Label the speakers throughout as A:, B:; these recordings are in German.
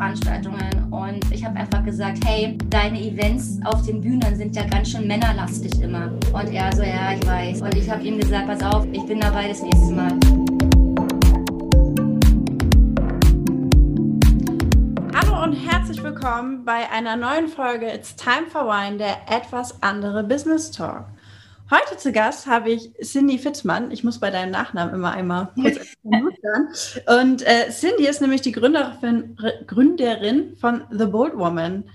A: Veranstaltungen und ich habe einfach gesagt, hey, deine Events auf den Bühnen sind ja ganz schön männerlastig immer. Und er so, ja, ich weiß. Und ich habe ihm gesagt, pass auf, ich bin dabei das nächste Mal.
B: Hallo und herzlich willkommen bei einer neuen Folge It's Time for Wine, der etwas andere Business Talk. Heute zu Gast habe ich Cindy Fitzmann. Ich muss bei deinem Nachnamen immer einmal kurz Und äh, Cindy ist nämlich die Gründerin, Gründerin von The Bold Woman.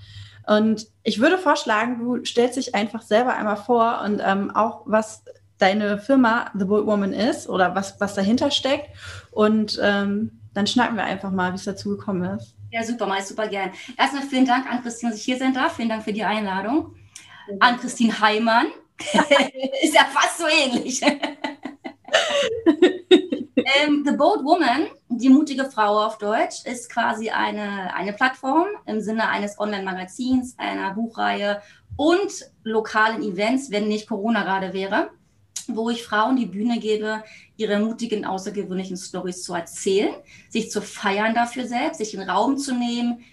B: Und ich würde vorschlagen, du stellst dich einfach selber einmal vor und ähm, auch, was deine Firma The Bold Woman ist oder was, was dahinter steckt. Und ähm, dann schnacken wir einfach mal, wie es dazu gekommen ist.
A: Ja, super, mal super gern. Erstmal vielen Dank an Christine, dass ich hier sein darf. Vielen Dank für die Einladung. An Christine Heimann ist ja fast so ähnlich. ähm, The Bold Woman, die mutige Frau auf Deutsch, ist quasi eine, eine Plattform im Sinne eines Online-Magazins, einer Buchreihe und lokalen Events, wenn nicht Corona gerade wäre, wo ich Frauen die Bühne gebe, ihre mutigen, außergewöhnlichen Stories zu erzählen, sich zu feiern dafür selbst, sich den Raum zu nehmen,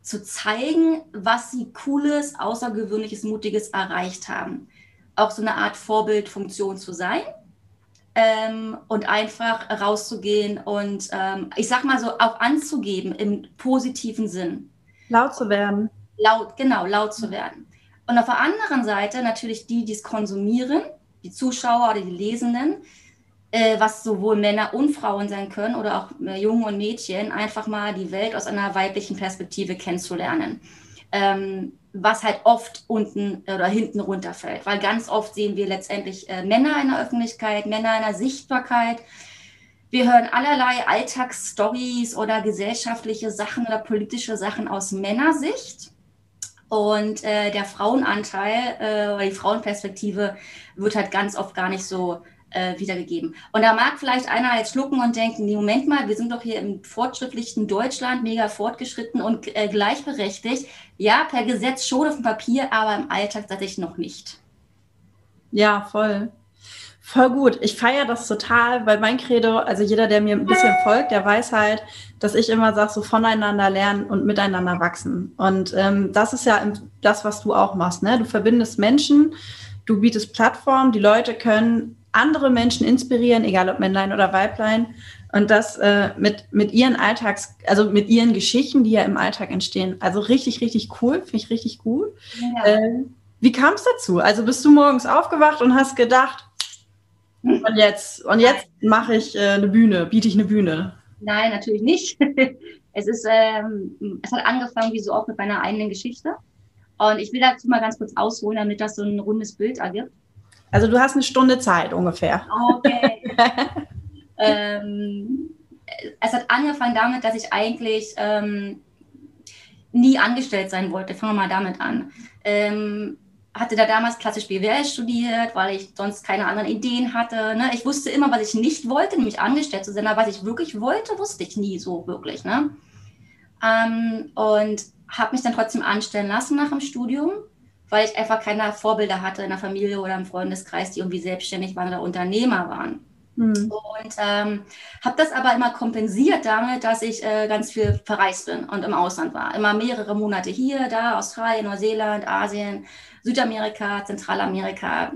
A: zu zeigen, was sie Cooles, Außergewöhnliches, Mutiges erreicht haben auch so eine Art Vorbildfunktion zu sein ähm, und einfach rauszugehen und ähm, ich sag mal so auch anzugeben im positiven Sinn.
B: Laut zu werden.
A: Laut, genau, laut zu werden. Und auf der anderen Seite natürlich die, die es konsumieren, die Zuschauer oder die Lesenden, äh, was sowohl Männer und Frauen sein können oder auch äh, Jungen und Mädchen, einfach mal die Welt aus einer weiblichen Perspektive kennenzulernen. Ähm, was halt oft unten oder hinten runterfällt. Weil ganz oft sehen wir letztendlich äh, Männer in der Öffentlichkeit, Männer in der Sichtbarkeit. Wir hören allerlei Alltagsstories oder gesellschaftliche Sachen oder politische Sachen aus Männersicht. Und äh, der Frauenanteil äh, oder die Frauenperspektive wird halt ganz oft gar nicht so äh, wiedergegeben. Und da mag vielleicht einer jetzt schlucken und denken, nee, Moment mal, wir sind doch hier im fortschrittlichen Deutschland mega fortgeschritten und äh, gleichberechtigt. Ja, per Gesetz schon auf dem Papier, aber im Alltag tatsächlich noch nicht.
B: Ja, voll. Voll gut. Ich feiere das total, weil mein Credo, also jeder, der mir ein bisschen folgt, der weiß halt, dass ich immer sage, so voneinander lernen und miteinander wachsen. Und ähm, das ist ja das, was du auch machst. Ne? Du verbindest Menschen, du bietest Plattformen, die Leute können andere Menschen inspirieren, egal ob Männlein oder Weiblein. Und das äh, mit, mit ihren Alltags, also mit ihren Geschichten, die ja im Alltag entstehen. Also richtig, richtig cool, finde ich richtig gut. Ja. Äh, wie kam es dazu? Also bist du morgens aufgewacht und hast gedacht, und jetzt, und jetzt mache ich äh, eine Bühne, biete ich eine Bühne?
A: Nein, natürlich nicht. es ist, ähm, es hat angefangen wie so oft mit meiner eigenen Geschichte. Und ich will dazu mal ganz kurz ausholen, damit das so ein rundes Bild ergibt.
B: Also du hast eine Stunde Zeit ungefähr.
A: Okay. ähm, es hat angefangen damit, dass ich eigentlich ähm, nie angestellt sein wollte. Fangen wir mal damit an. Ähm, hatte da damals klassisch BWL studiert, weil ich sonst keine anderen Ideen hatte. Ne? Ich wusste immer, was ich nicht wollte, nämlich angestellt zu sein, aber was ich wirklich wollte, wusste ich nie so wirklich. Ne? Ähm, und habe mich dann trotzdem anstellen lassen nach dem Studium weil ich einfach keine Vorbilder hatte in der Familie oder im Freundeskreis, die irgendwie selbstständig waren oder Unternehmer waren. Mhm. Und ähm, habe das aber immer kompensiert damit, dass ich äh, ganz viel verreist bin und im Ausland war. Immer mehrere Monate hier, da, Australien, Neuseeland, Asien, Südamerika, Zentralamerika,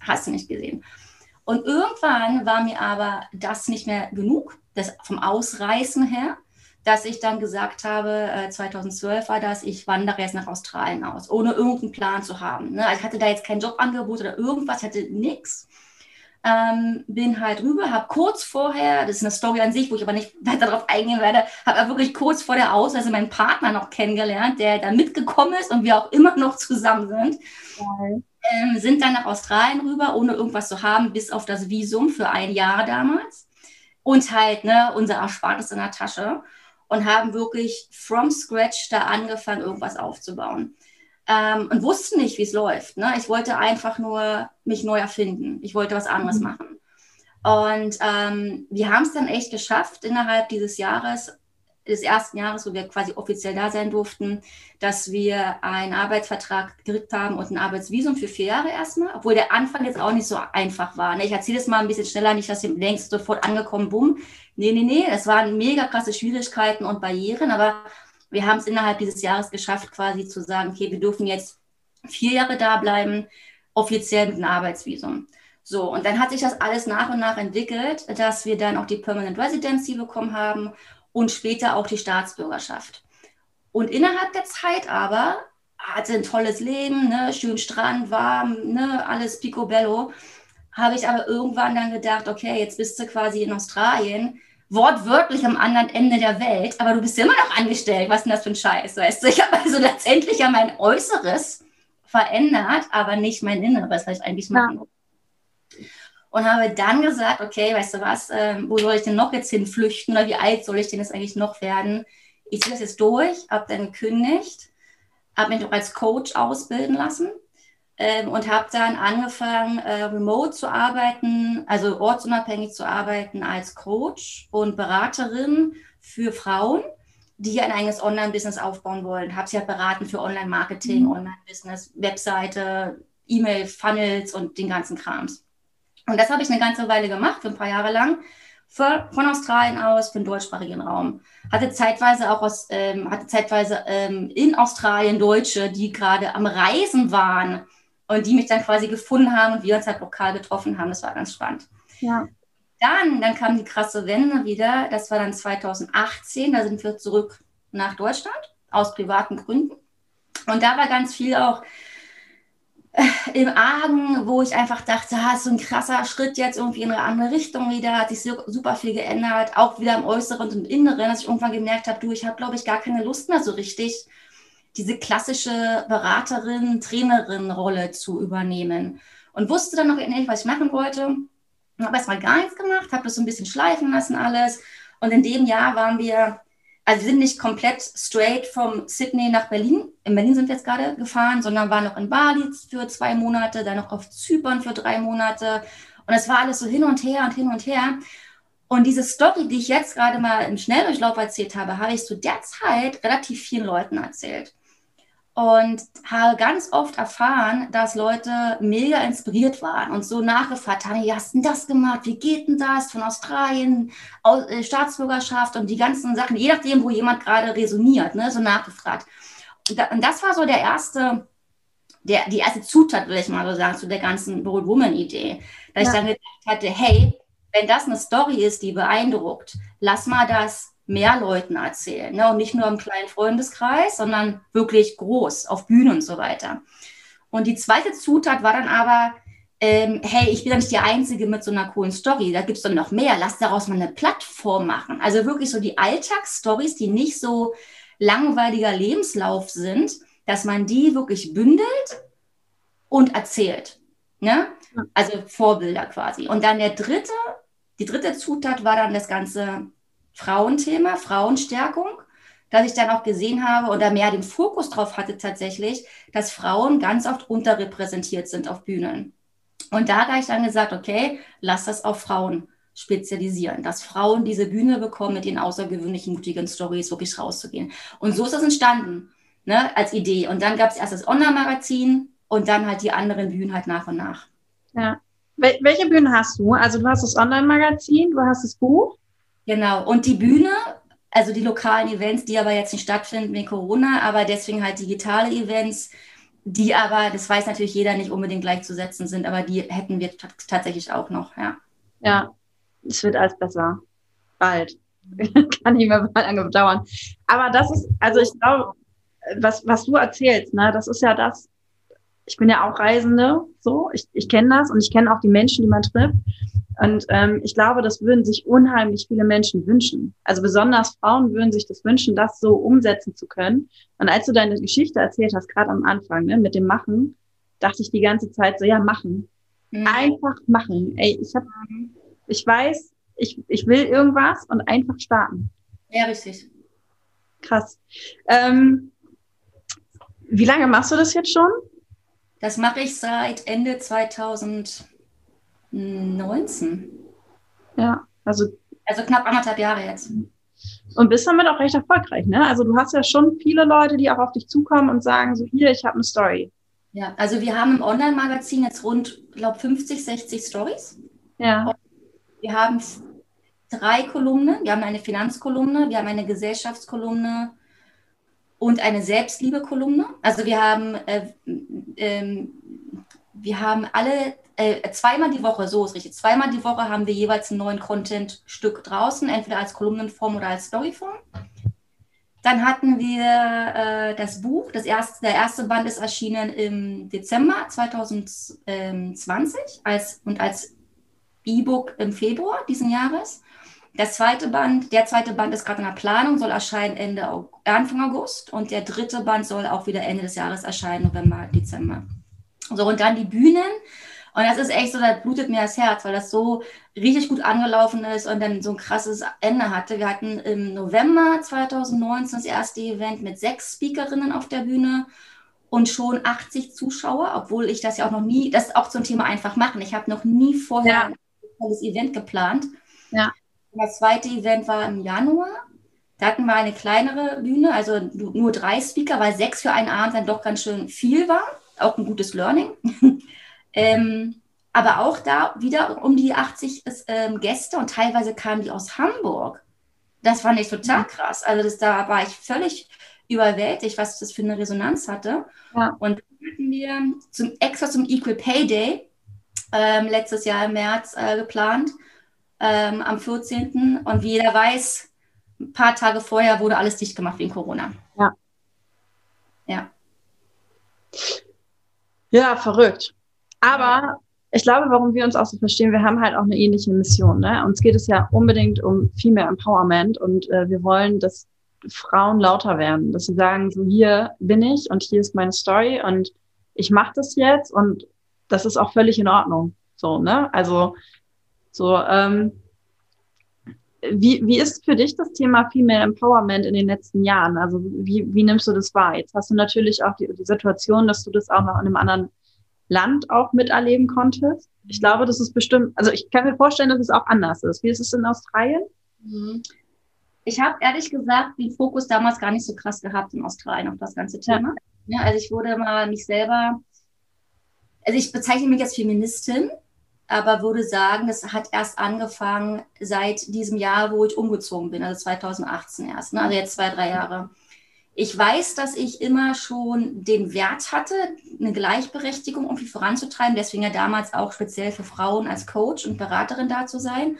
A: hast du nicht gesehen. Und irgendwann war mir aber das nicht mehr genug, das vom Ausreißen her dass ich dann gesagt habe, 2012 äh, war das, ich wandere jetzt nach Australien aus, ohne irgendeinen Plan zu haben. Ne? Ich hatte da jetzt kein Jobangebot oder irgendwas, hatte nichts. Ähm, bin halt rüber, habe kurz vorher, das ist eine Story an sich, wo ich aber nicht weiter darauf eingehen werde, habe wirklich kurz vor der Ausreise meinen Partner noch kennengelernt, der da mitgekommen ist und wir auch immer noch zusammen sind. Ähm, sind dann nach Australien rüber, ohne irgendwas zu haben, bis auf das Visum für ein Jahr damals. Und halt ne, unser Erspartes in der Tasche und haben wirklich from scratch da angefangen, irgendwas aufzubauen. Ähm, und wussten nicht, wie es läuft. Ne? Ich wollte einfach nur mich neu erfinden. Ich wollte was anderes mhm. machen. Und ähm, wir haben es dann echt geschafft, innerhalb dieses Jahres des ersten Jahres, wo wir quasi offiziell da sein durften, dass wir einen Arbeitsvertrag gekriegt haben und ein Arbeitsvisum für vier Jahre erstmal, obwohl der Anfang jetzt auch nicht so einfach war. Ne? Ich erzähle es mal ein bisschen schneller, nicht, dass ihr denkst, sofort angekommen, bumm. Nee, nee, nee, es waren mega krasse Schwierigkeiten und Barrieren, aber Wir haben es innerhalb dieses Jahres geschafft, quasi zu sagen, okay, wir dürfen jetzt vier Jahre da bleiben, offiziell mit einem Arbeitsvisum. So, und dann hat sich das alles nach und nach entwickelt, dass wir dann auch die Permanent Residency bekommen haben und später auch die Staatsbürgerschaft. Und innerhalb der Zeit aber hatte ein tolles Leben, ne, schön Strand, warm, ne, alles picobello. Habe ich aber irgendwann dann gedacht, okay, jetzt bist du quasi in Australien, wortwörtlich am anderen Ende der Welt, aber du bist immer noch angestellt. Was ist denn das für ein Scheiß, weißt du? Ich habe also letztendlich ja mein Äußeres verändert, aber nicht mein Inneres, was ich eigentlich machen ja. Und habe dann gesagt, okay, weißt du was, äh, wo soll ich denn noch jetzt hinflüchten oder wie alt soll ich denn jetzt eigentlich noch werden? Ich ziehe das jetzt durch, habe dann gekündigt, habe mich auch als Coach ausbilden lassen ähm, und habe dann angefangen, äh, remote zu arbeiten, also ortsunabhängig zu arbeiten als Coach und Beraterin für Frauen die ein eigenes Online-Business aufbauen wollen. Habe sie halt beraten für Online-Marketing, mhm. Online-Business, Webseite, E-Mail-Funnels und den ganzen Krams. Und das habe ich eine ganze Weile gemacht, für ein paar Jahre lang, für, von Australien aus, für den deutschsprachigen Raum. Hatte zeitweise auch aus, ähm, hatte zeitweise ähm, in Australien Deutsche, die gerade am Reisen waren und die mich dann quasi gefunden haben und wir uns halt lokal getroffen haben. Das war ganz spannend. Ja. Dann, dann kam die krasse Wende wieder. Das war dann 2018. Da sind wir zurück nach Deutschland aus privaten Gründen. Und da war ganz viel auch im Argen, wo ich einfach dachte, ah, so ein krasser Schritt jetzt irgendwie in eine andere Richtung wieder, hat sich super viel geändert, auch wieder im Äußeren und Inneren, dass ich irgendwann gemerkt habe, du, ich habe, glaube ich, gar keine Lust mehr so richtig, diese klassische Beraterin, Trainerin-Rolle zu übernehmen. Und wusste dann noch nicht, was ich machen wollte habe erstmal gar nichts gemacht, habe das so ein bisschen schleifen lassen alles. Und in dem Jahr waren wir, also wir sind nicht komplett straight vom Sydney nach Berlin. In Berlin sind wir jetzt gerade gefahren, sondern waren noch in Bali für zwei Monate, dann noch auf Zypern für drei Monate. Und es war alles so hin und her und hin und her. Und diese Story, die ich jetzt gerade mal im Schnelldurchlauf erzählt habe, habe ich zu der Zeit relativ vielen Leuten erzählt und habe ganz oft erfahren, dass Leute mega inspiriert waren und so nachgefragt haben, wie hast du das gemacht? Wie geht denn das von Australien, äh, Staatsbürgerschaft und die ganzen Sachen, je nachdem, wo jemand gerade resoniert, ne, so nachgefragt. Und das war so der erste, der, die erste Zutat, würde ich mal so sagen, zu der ganzen Bold Woman-Idee. Dass ja. ich dann gedacht hatte, hey, wenn das eine Story ist, die beeindruckt, lass mal das mehr Leuten erzählen. Ne? Und nicht nur im kleinen Freundeskreis, sondern wirklich groß, auf Bühnen und so weiter. Und die zweite Zutat war dann aber, ähm, hey, ich bin ja nicht die Einzige mit so einer coolen Story, da gibt es doch noch mehr, lass daraus mal eine Plattform machen. Also wirklich so die Alltagsstories, die nicht so langweiliger Lebenslauf sind, dass man die wirklich bündelt und erzählt. Ne? Also Vorbilder quasi. Und dann der dritte, die dritte Zutat war dann das ganze Frauenthema, Frauenstärkung, dass ich dann auch gesehen habe oder mehr den Fokus drauf hatte tatsächlich, dass Frauen ganz oft unterrepräsentiert sind auf Bühnen. Und da habe ich dann gesagt, okay, lass das auf Frauen spezialisieren, dass Frauen diese Bühne bekommen, mit ihren außergewöhnlichen, mutigen Stories wirklich rauszugehen. Und so ist das entstanden, ne, als Idee. Und dann gab es erst das Online-Magazin und dann halt die anderen Bühnen halt nach und nach.
B: Ja. Wel welche Bühnen hast du? Also du hast das Online-Magazin, du hast das Buch
A: Genau. Und die Bühne, also die lokalen Events, die aber jetzt nicht stattfinden wegen Corona, aber deswegen halt digitale Events, die aber, das weiß natürlich jeder, nicht unbedingt gleichzusetzen sind, aber die hätten wir tatsächlich auch noch, ja.
B: Ja, es wird alles besser. Bald. Kann nicht mehr lange dauern. Aber das ist, also ich glaube, was, was du erzählst, ne, das ist ja das, ich bin ja auch Reisende, so, ich, ich kenne das und ich kenne auch die Menschen, die man trifft. Und ähm, ich glaube, das würden sich unheimlich viele Menschen wünschen. Also besonders Frauen würden sich das wünschen, das so umsetzen zu können. Und als du deine Geschichte erzählt hast, gerade am Anfang, ne, mit dem Machen, dachte ich die ganze Zeit so, ja, machen. Mhm. Einfach machen. Ey, ich habe, ich weiß, ich, ich will irgendwas und einfach starten.
A: Ja, richtig.
B: Krass. Ähm, wie lange machst du das jetzt schon?
A: Das mache ich seit Ende 2000. 19.
B: Ja, also.
A: Also knapp anderthalb Jahre jetzt.
B: Und bist damit auch recht erfolgreich, ne? Also du hast ja schon viele Leute, die auch auf dich zukommen und sagen, so hier, ich habe eine Story.
A: Ja, also wir haben im Online-Magazin jetzt rund, glaube 50, 60 Stories.
B: Ja. Und
A: wir haben drei Kolumnen. Wir haben eine Finanzkolumne, wir haben eine Gesellschaftskolumne und eine Selbstliebe-Kolumne. Also wir haben, äh, äh, wir haben alle äh, zweimal die Woche, so ist richtig, zweimal die Woche haben wir jeweils einen neuen Content-Stück draußen, entweder als Kolumnenform oder als Storyform. Dann hatten wir äh, das Buch, das erste, der erste Band ist erschienen im Dezember 2020 als, und als E-Book im Februar diesen Jahres. Das zweite Band, der zweite Band ist gerade in der Planung, soll erscheinen Ende Anfang August und der dritte Band soll auch wieder Ende des Jahres erscheinen, November, Dezember. So, und dann die Bühnen. Und das ist echt so, da blutet mir das Herz, weil das so richtig gut angelaufen ist und dann so ein krasses Ende hatte. Wir hatten im November 2019 das erste Event mit sechs Speakerinnen auf der Bühne und schon 80 Zuschauer, obwohl ich das ja auch noch nie, das ist auch zum Thema einfach machen. Ich habe noch nie vorher ja. ein tolles Event geplant. Ja. Das zweite Event war im Januar. Da hatten wir eine kleinere Bühne, also nur drei Speaker, weil sechs für einen Abend dann doch ganz schön viel war. Auch ein gutes Learning. ähm, aber auch da wieder um die 80 ähm, Gäste und teilweise kamen die aus Hamburg. Das fand ich total mhm. krass. Also das, da war ich völlig überwältigt, was das für eine Resonanz hatte. Ja. Und hatten wir zum extra zum Equal Pay Day ähm, letztes Jahr im März äh, geplant ähm, am 14. Und wie jeder weiß, ein paar Tage vorher wurde alles dicht gemacht wegen Corona.
B: Ja. Ja. Ja, verrückt. Aber ich glaube, warum wir uns auch so verstehen, wir haben halt auch eine ähnliche Mission. Ne? Uns geht es ja unbedingt um Female Empowerment und äh, wir wollen, dass Frauen lauter werden, dass sie sagen, so hier bin ich und hier ist meine Story und ich mache das jetzt und das ist auch völlig in Ordnung. So, ne? Also so, ähm, wie, wie ist für dich das Thema Female Empowerment in den letzten Jahren? Also wie, wie nimmst du das wahr? Jetzt hast du natürlich auch die, die Situation, dass du das auch noch in einem anderen Land auch miterleben konntest. Ich glaube, das ist bestimmt, also ich kann mir vorstellen, dass es auch anders ist. Wie ist es in Australien?
A: Mhm. Ich habe ehrlich gesagt den Fokus damals gar nicht so krass gehabt in Australien auf das ganze Thema. Ja. Also ich wurde mal mich selber, also ich bezeichne mich als Feministin, aber würde sagen, das hat erst angefangen seit diesem Jahr, wo ich umgezogen bin, also 2018 erst, ne? also jetzt zwei, drei Jahre. Ich weiß, dass ich immer schon den Wert hatte, eine Gleichberechtigung irgendwie voranzutreiben, deswegen ja damals auch speziell für Frauen als Coach und Beraterin da zu sein.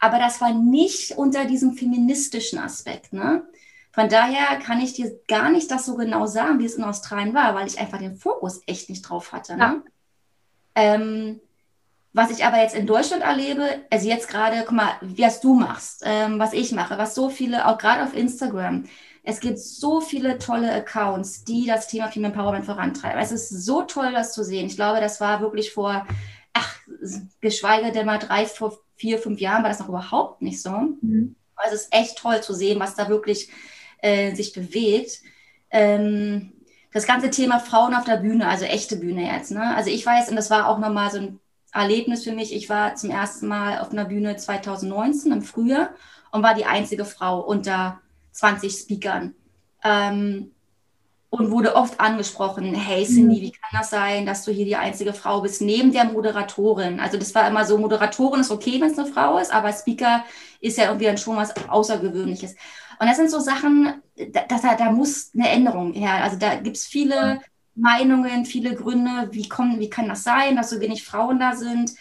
A: Aber das war nicht unter diesem feministischen Aspekt. Ne? Von daher kann ich dir gar nicht das so genau sagen, wie es in Australien war, weil ich einfach den Fokus echt nicht drauf hatte. Ne? Ja. Ähm, was ich aber jetzt in Deutschland erlebe, also jetzt gerade, guck mal, wie es du machst, ähm, was ich mache, was so viele, auch gerade auf Instagram, es gibt so viele tolle Accounts, die das Thema Female Empowerment vorantreiben. Es ist so toll, das zu sehen. Ich glaube, das war wirklich vor, ach, geschweige denn mal drei, vier, fünf Jahren war das noch überhaupt nicht so. Mhm. Also es ist echt toll zu sehen, was da wirklich äh, sich bewegt. Ähm, das ganze Thema Frauen auf der Bühne, also echte Bühne jetzt. Ne? Also ich weiß, und das war auch nochmal so ein Erlebnis für mich. Ich war zum ersten Mal auf einer Bühne 2019 im Frühjahr und war die einzige Frau unter 20 Speakern. Ähm, und wurde oft angesprochen, hey Cindy, mhm. wie kann das sein, dass du hier die einzige Frau bist, neben der Moderatorin? Also das war immer so, Moderatorin ist okay, wenn es eine Frau ist, aber Speaker ist ja irgendwie dann schon was Außergewöhnliches. Und das sind so Sachen, da, da, da muss eine Änderung her. Also da gibt es viele Meinungen, viele Gründe, wie, kommen, wie kann das sein, dass so wenig Frauen da sind.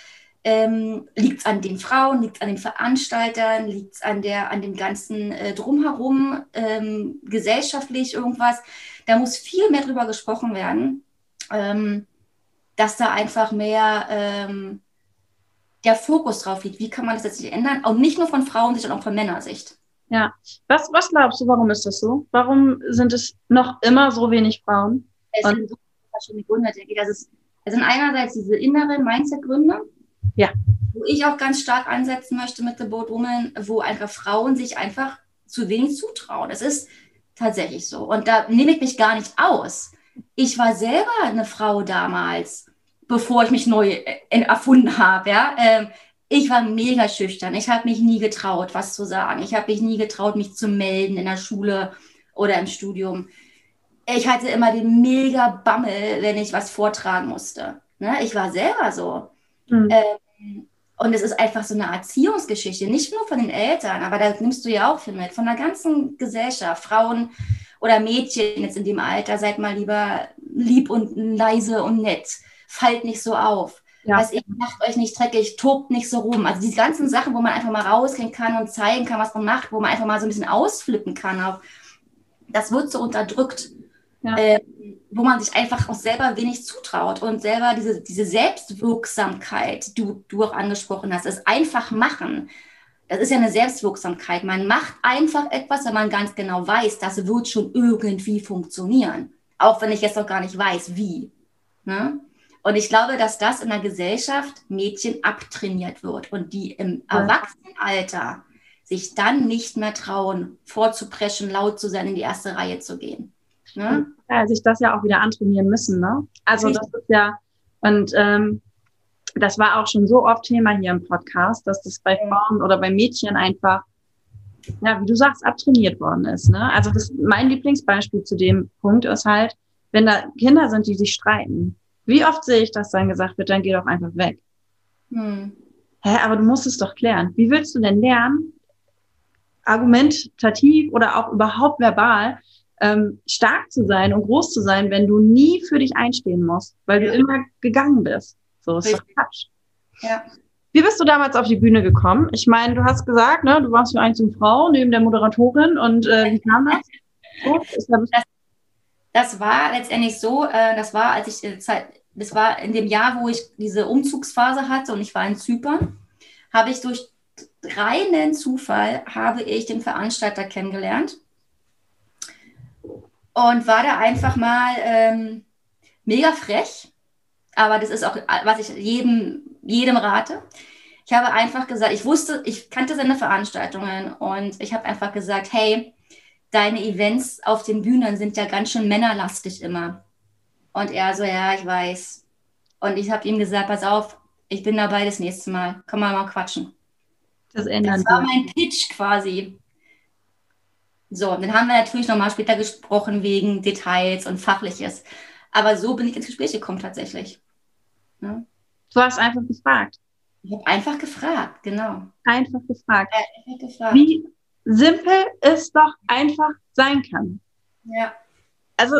A: Ähm, liegt es an den Frauen, liegt es an den Veranstaltern, liegt es an, an dem ganzen äh, Drumherum, ähm, gesellschaftlich irgendwas. Da muss viel mehr drüber gesprochen werden, ähm, dass da einfach mehr ähm, der Fokus drauf liegt. Wie kann man das jetzt ändern? Und nicht nur von Frauensicht, sondern auch von Männersicht.
B: Ja, was, was glaubst du, warum ist das so? Warum sind es noch immer so wenig Frauen?
A: Es sind so verschiedene Gründe, denke ich. Das ist, es sind einerseits diese inneren Mindset-Gründe, ja. wo ich auch ganz stark ansetzen möchte mit The Boat Woman, wo einfach Frauen sich einfach zu wenig zutrauen. Es ist tatsächlich so. Und da nehme ich mich gar nicht aus. Ich war selber eine Frau damals, bevor ich mich neu äh, erfunden habe. Ja? Ähm, ich war mega schüchtern. Ich habe mich nie getraut, was zu sagen. Ich habe mich nie getraut, mich zu melden in der Schule oder im Studium ich hatte immer den mega Bammel, wenn ich was vortragen musste. Ne? Ich war selber so. Mhm. Ähm, und es ist einfach so eine Erziehungsgeschichte, nicht nur von den Eltern, aber da nimmst du ja auch viel mit, von der ganzen Gesellschaft. Frauen oder Mädchen jetzt in dem Alter, seid mal lieber lieb und leise und nett. Fallt nicht so auf. Ja. Was ihr macht euch nicht dreckig, tobt nicht so rum. Also diese ganzen Sachen, wo man einfach mal rausgehen kann und zeigen kann, was man macht, wo man einfach mal so ein bisschen ausflippen kann, auch, das wird so unterdrückt. Ja. Äh, wo man sich einfach auch selber wenig zutraut und selber diese, diese Selbstwirksamkeit, die du, du auch angesprochen hast, das einfach machen. Das ist ja eine Selbstwirksamkeit. Man macht einfach etwas, wenn man ganz genau weiß, das wird schon irgendwie funktionieren. Auch wenn ich jetzt noch gar nicht weiß, wie. Ne? Und ich glaube, dass das in der Gesellschaft Mädchen abtrainiert wird und die im ja. Erwachsenenalter sich dann nicht mehr trauen, vorzupreschen, laut zu sein, in die erste Reihe zu gehen.
B: Ne? Ja, sich das ja auch wieder antrainieren müssen. Ne? Also Richtig. das ist ja, und ähm, das war auch schon so oft Thema hier im Podcast, dass das bei Frauen oder bei Mädchen einfach, ja, wie du sagst, abtrainiert worden ist. Ne? Also das, mein Lieblingsbeispiel zu dem Punkt ist halt, wenn da Kinder sind, die sich streiten. Wie oft sehe ich, dass dann gesagt wird, dann geh doch einfach weg. Hm. Hä, aber du musst es doch klären. Wie willst du denn lernen, argumentativ oder auch überhaupt verbal, ähm, stark zu sein und groß zu sein, wenn du nie für dich einstehen musst, weil du immer gegangen bist. So ist doch Quatsch. Ja. Wie bist du damals auf die Bühne gekommen? Ich meine, du hast gesagt, ne, du warst für eine Frau neben der Moderatorin und äh, wie kam das?
A: So, das, das war letztendlich so, äh, das war, als ich äh, Zeit, das war in dem Jahr, wo ich diese Umzugsphase hatte und ich war in Zypern, habe ich durch reinen Zufall habe ich den Veranstalter kennengelernt und war da einfach mal ähm, mega frech. Aber das ist auch, was ich jedem, jedem rate. Ich habe einfach gesagt, ich wusste, ich kannte seine Veranstaltungen und ich habe einfach gesagt, hey, deine Events auf den Bühnen sind ja ganz schön männerlastig immer. Und er so, ja, ich weiß. Und ich habe ihm gesagt, pass auf, ich bin dabei das nächste Mal. Komm mal mal quatschen. Das, das war mein Pitch quasi. So, dann haben wir natürlich nochmal später gesprochen wegen Details und Fachliches. Aber so bin ich ins Gespräch gekommen tatsächlich.
B: Ja. Du hast einfach gefragt.
A: Ich habe einfach gefragt, genau.
B: Einfach gefragt. Ja, einfach gefragt. Wie simpel es doch einfach sein kann. Ja. Also,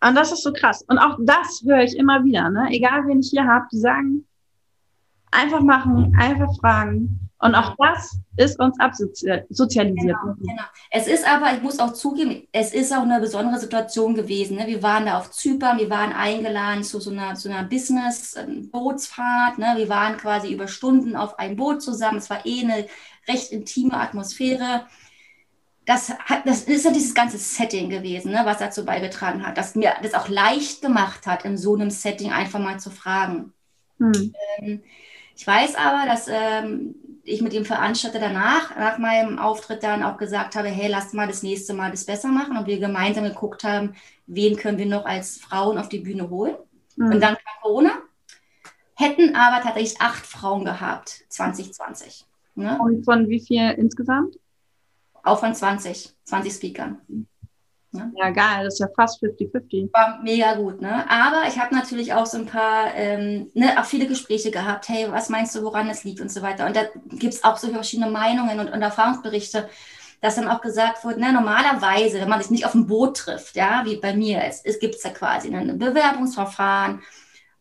B: und das ist so krass. Und auch das höre ich immer wieder, ne? Egal wen ich hier habe, die sagen, einfach machen, einfach fragen. Und auch das ist uns absozialisiert. Genau, genau.
A: Es ist aber, ich muss auch zugeben, es ist auch eine besondere Situation gewesen. Ne? Wir waren da auf Zypern, wir waren eingeladen zu so einer, zu einer Business-Bootsfahrt. Ne? Wir waren quasi über Stunden auf einem Boot zusammen. Es war eh eine recht intime Atmosphäre. Das, hat, das ist ja dieses ganze Setting gewesen, ne? was dazu beigetragen hat, dass mir das auch leicht gemacht hat, in so einem Setting einfach mal zu fragen. Hm. Ähm, ich weiß aber, dass ähm, ich mit dem Veranstalter danach, nach meinem Auftritt dann auch gesagt habe, hey, lass mal das nächste Mal das besser machen und wir gemeinsam geguckt haben, wen können wir noch als Frauen auf die Bühne holen. Mhm. Und dann kam Corona, hätten aber tatsächlich acht Frauen gehabt, 2020.
B: Ne? Und von wie viel insgesamt?
A: Auch von 20, 20 Speakern.
B: Ne? Ja, geil, das ist ja fast 50-50.
A: War mega gut, ne? Aber ich habe natürlich auch so ein paar, ähm, ne, auch viele Gespräche gehabt. Hey, was meinst du, woran es liegt und so weiter. Und da gibt es auch so verschiedene Meinungen und, und Erfahrungsberichte, dass dann auch gesagt wird, ne, normalerweise, wenn man sich nicht auf dem Boot trifft, ja, wie bei mir, es, es gibt ja quasi ein Bewerbungsverfahren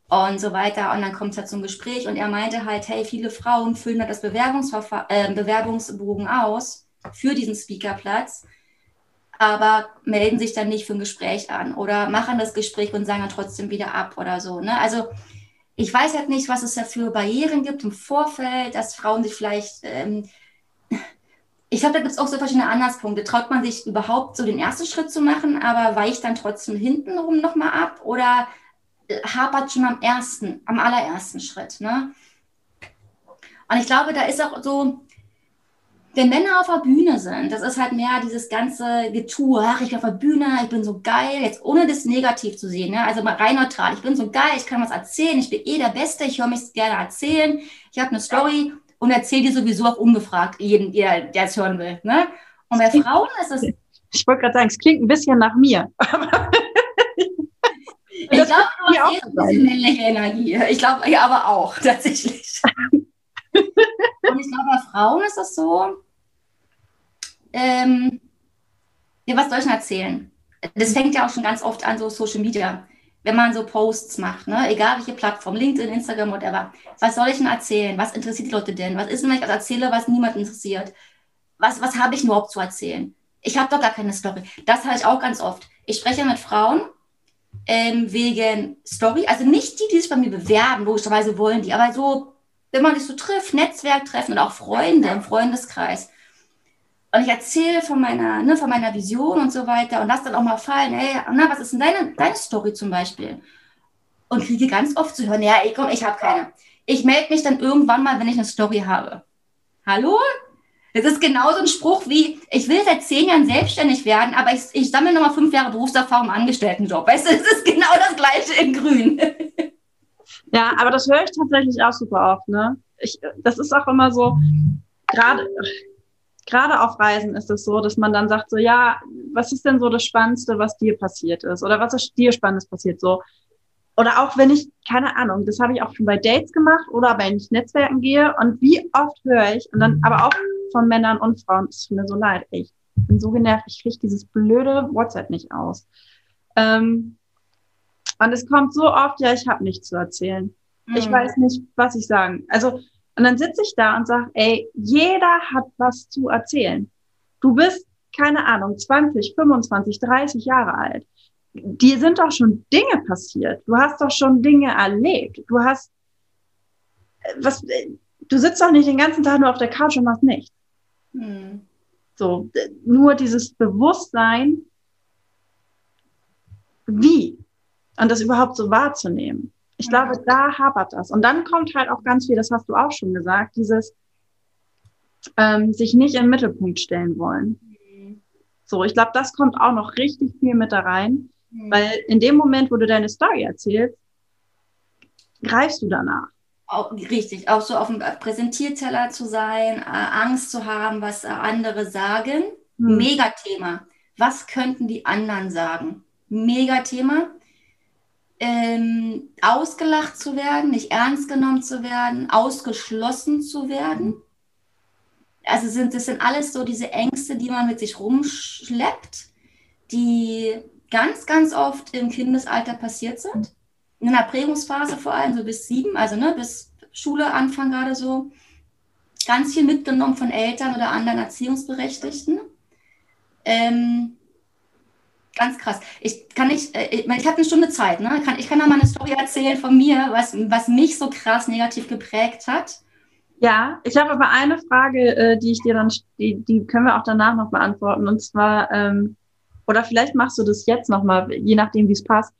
A: und so weiter. Und dann kommt es halt zum Gespräch und er meinte halt, hey, viele Frauen füllen das Bewerbungsverfahren, äh, Bewerbungsbogen aus für diesen Speakerplatz aber melden sich dann nicht für ein Gespräch an oder machen das Gespräch und sagen dann trotzdem wieder ab oder so. Ne? Also ich weiß halt nicht, was es da für Barrieren gibt im Vorfeld, dass Frauen sich vielleicht, ähm, ich glaube, da gibt es auch so verschiedene Anlasspunkte. Traut man sich überhaupt so den ersten Schritt zu machen, aber weicht dann trotzdem hintenrum nochmal ab oder hapert schon am ersten, am allerersten Schritt. Ne? Und ich glaube, da ist auch so, wenn Männer auf der Bühne sind, das ist halt mehr dieses ganze Getue, ach, ich bin auf der Bühne, ich bin so geil, jetzt ohne das negativ zu sehen, ne? also mal rein neutral, ich bin so geil, ich kann was erzählen, ich bin eh der Beste, ich höre mich gerne erzählen, ich habe eine Story und erzähle die sowieso auch ungefragt, jeden, der, der es hören will. Ne? Und bei Frauen ist es...
B: Ich wollte gerade sagen, es klingt ein bisschen nach mir.
A: ich glaube, du hast eh ein bisschen männliche Energie. Ich glaube, ja, aber auch, tatsächlich. Und ich glaube, bei Frauen ist das so, ähm, Ja, was soll ich denn erzählen? Das fängt ja auch schon ganz oft an, so Social Media. Wenn man so Posts macht, ne? egal welche Plattform, LinkedIn, Instagram, whatever. Was soll ich denn erzählen? Was interessiert die Leute denn? Was ist denn, wenn ich das erzähle, was niemand interessiert? Was, was habe ich überhaupt zu erzählen? Ich habe doch gar keine Story. Das habe ich auch ganz oft. Ich spreche mit Frauen ähm, wegen Story, also nicht die, die sich bei mir bewerben, logischerweise wollen die, aber so, wenn man sich so trifft, Netzwerk treffen und auch Freunde im Freundeskreis und ich erzähle von meiner, ne, von meiner Vision und so weiter und lass dann auch mal fallen, hey, na, was ist denn deine, deine Story zum Beispiel? Und kriege ganz oft zu hören, ja, ey, komm, ich habe keine. Ich melde mich dann irgendwann mal, wenn ich eine Story habe. Hallo? Das ist genauso ein Spruch wie, ich will seit zehn Jahren selbstständig werden, aber ich, ich sammle nochmal fünf Jahre Berufserfahrung im Angestelltenjob. Weißt du, es ist genau das Gleiche in Grün.
B: Ja, aber das höre ich tatsächlich auch super oft, ne? Ich, das ist auch immer so, gerade, gerade auf Reisen ist es so, dass man dann sagt so, ja, was ist denn so das Spannendste, was dir passiert ist? Oder was ist dir Spannendes passiert? So. Oder auch wenn ich, keine Ahnung, das habe ich auch schon bei Dates gemacht oder wenn ich Netzwerken gehe und wie oft höre ich, und dann aber auch von Männern und Frauen, es tut mir so leid, ich bin so genervt, ich kriege dieses blöde WhatsApp nicht aus. Ähm, und es kommt so oft, ja, ich habe nichts zu erzählen. Mhm. Ich weiß nicht, was ich sagen. Also und dann sitze ich da und sage, ey, jeder hat was zu erzählen. Du bist, keine Ahnung, 20, 25, 30 Jahre alt. Dir sind doch schon Dinge passiert. Du hast doch schon Dinge erlebt. Du hast, was, du sitzt doch nicht den ganzen Tag nur auf der Couch und machst nichts. Hm. So, nur dieses Bewusstsein, wie, und das überhaupt so wahrzunehmen. Ich glaube, da hapert das. Und dann kommt halt auch ganz viel, das hast du auch schon gesagt, dieses ähm, sich nicht im Mittelpunkt stellen wollen. Mhm. So, ich glaube, das kommt auch noch richtig viel mit da rein, mhm. weil in dem Moment, wo du deine Story erzählst, greifst du danach.
A: Auch, richtig, auch so auf dem Präsentierteller zu sein, äh, Angst zu haben, was äh, andere sagen. Mhm. Megathema. Was könnten die anderen sagen? Megathema ähm, ausgelacht zu werden, nicht ernst genommen zu werden, ausgeschlossen zu werden. Also sind das sind alles so diese Ängste, die man mit sich rumschleppt, die ganz, ganz oft im Kindesalter passiert sind. In einer Prägungsphase vor allem, so bis sieben, also ne, bis Schule Anfang gerade so. Ganz viel mitgenommen von Eltern oder anderen Erziehungsberechtigten. Ähm, Ganz krass. Ich kann nicht, äh, ich, ich habe eine Stunde Zeit, ne? Kann, ich kann mal eine Story erzählen von mir, was, was mich so krass negativ geprägt hat.
B: Ja, ich habe aber eine Frage, äh, die ich dir dann, die, die können wir auch danach noch beantworten. Und zwar, ähm, oder vielleicht machst du das jetzt noch mal, je nachdem, wie es passt.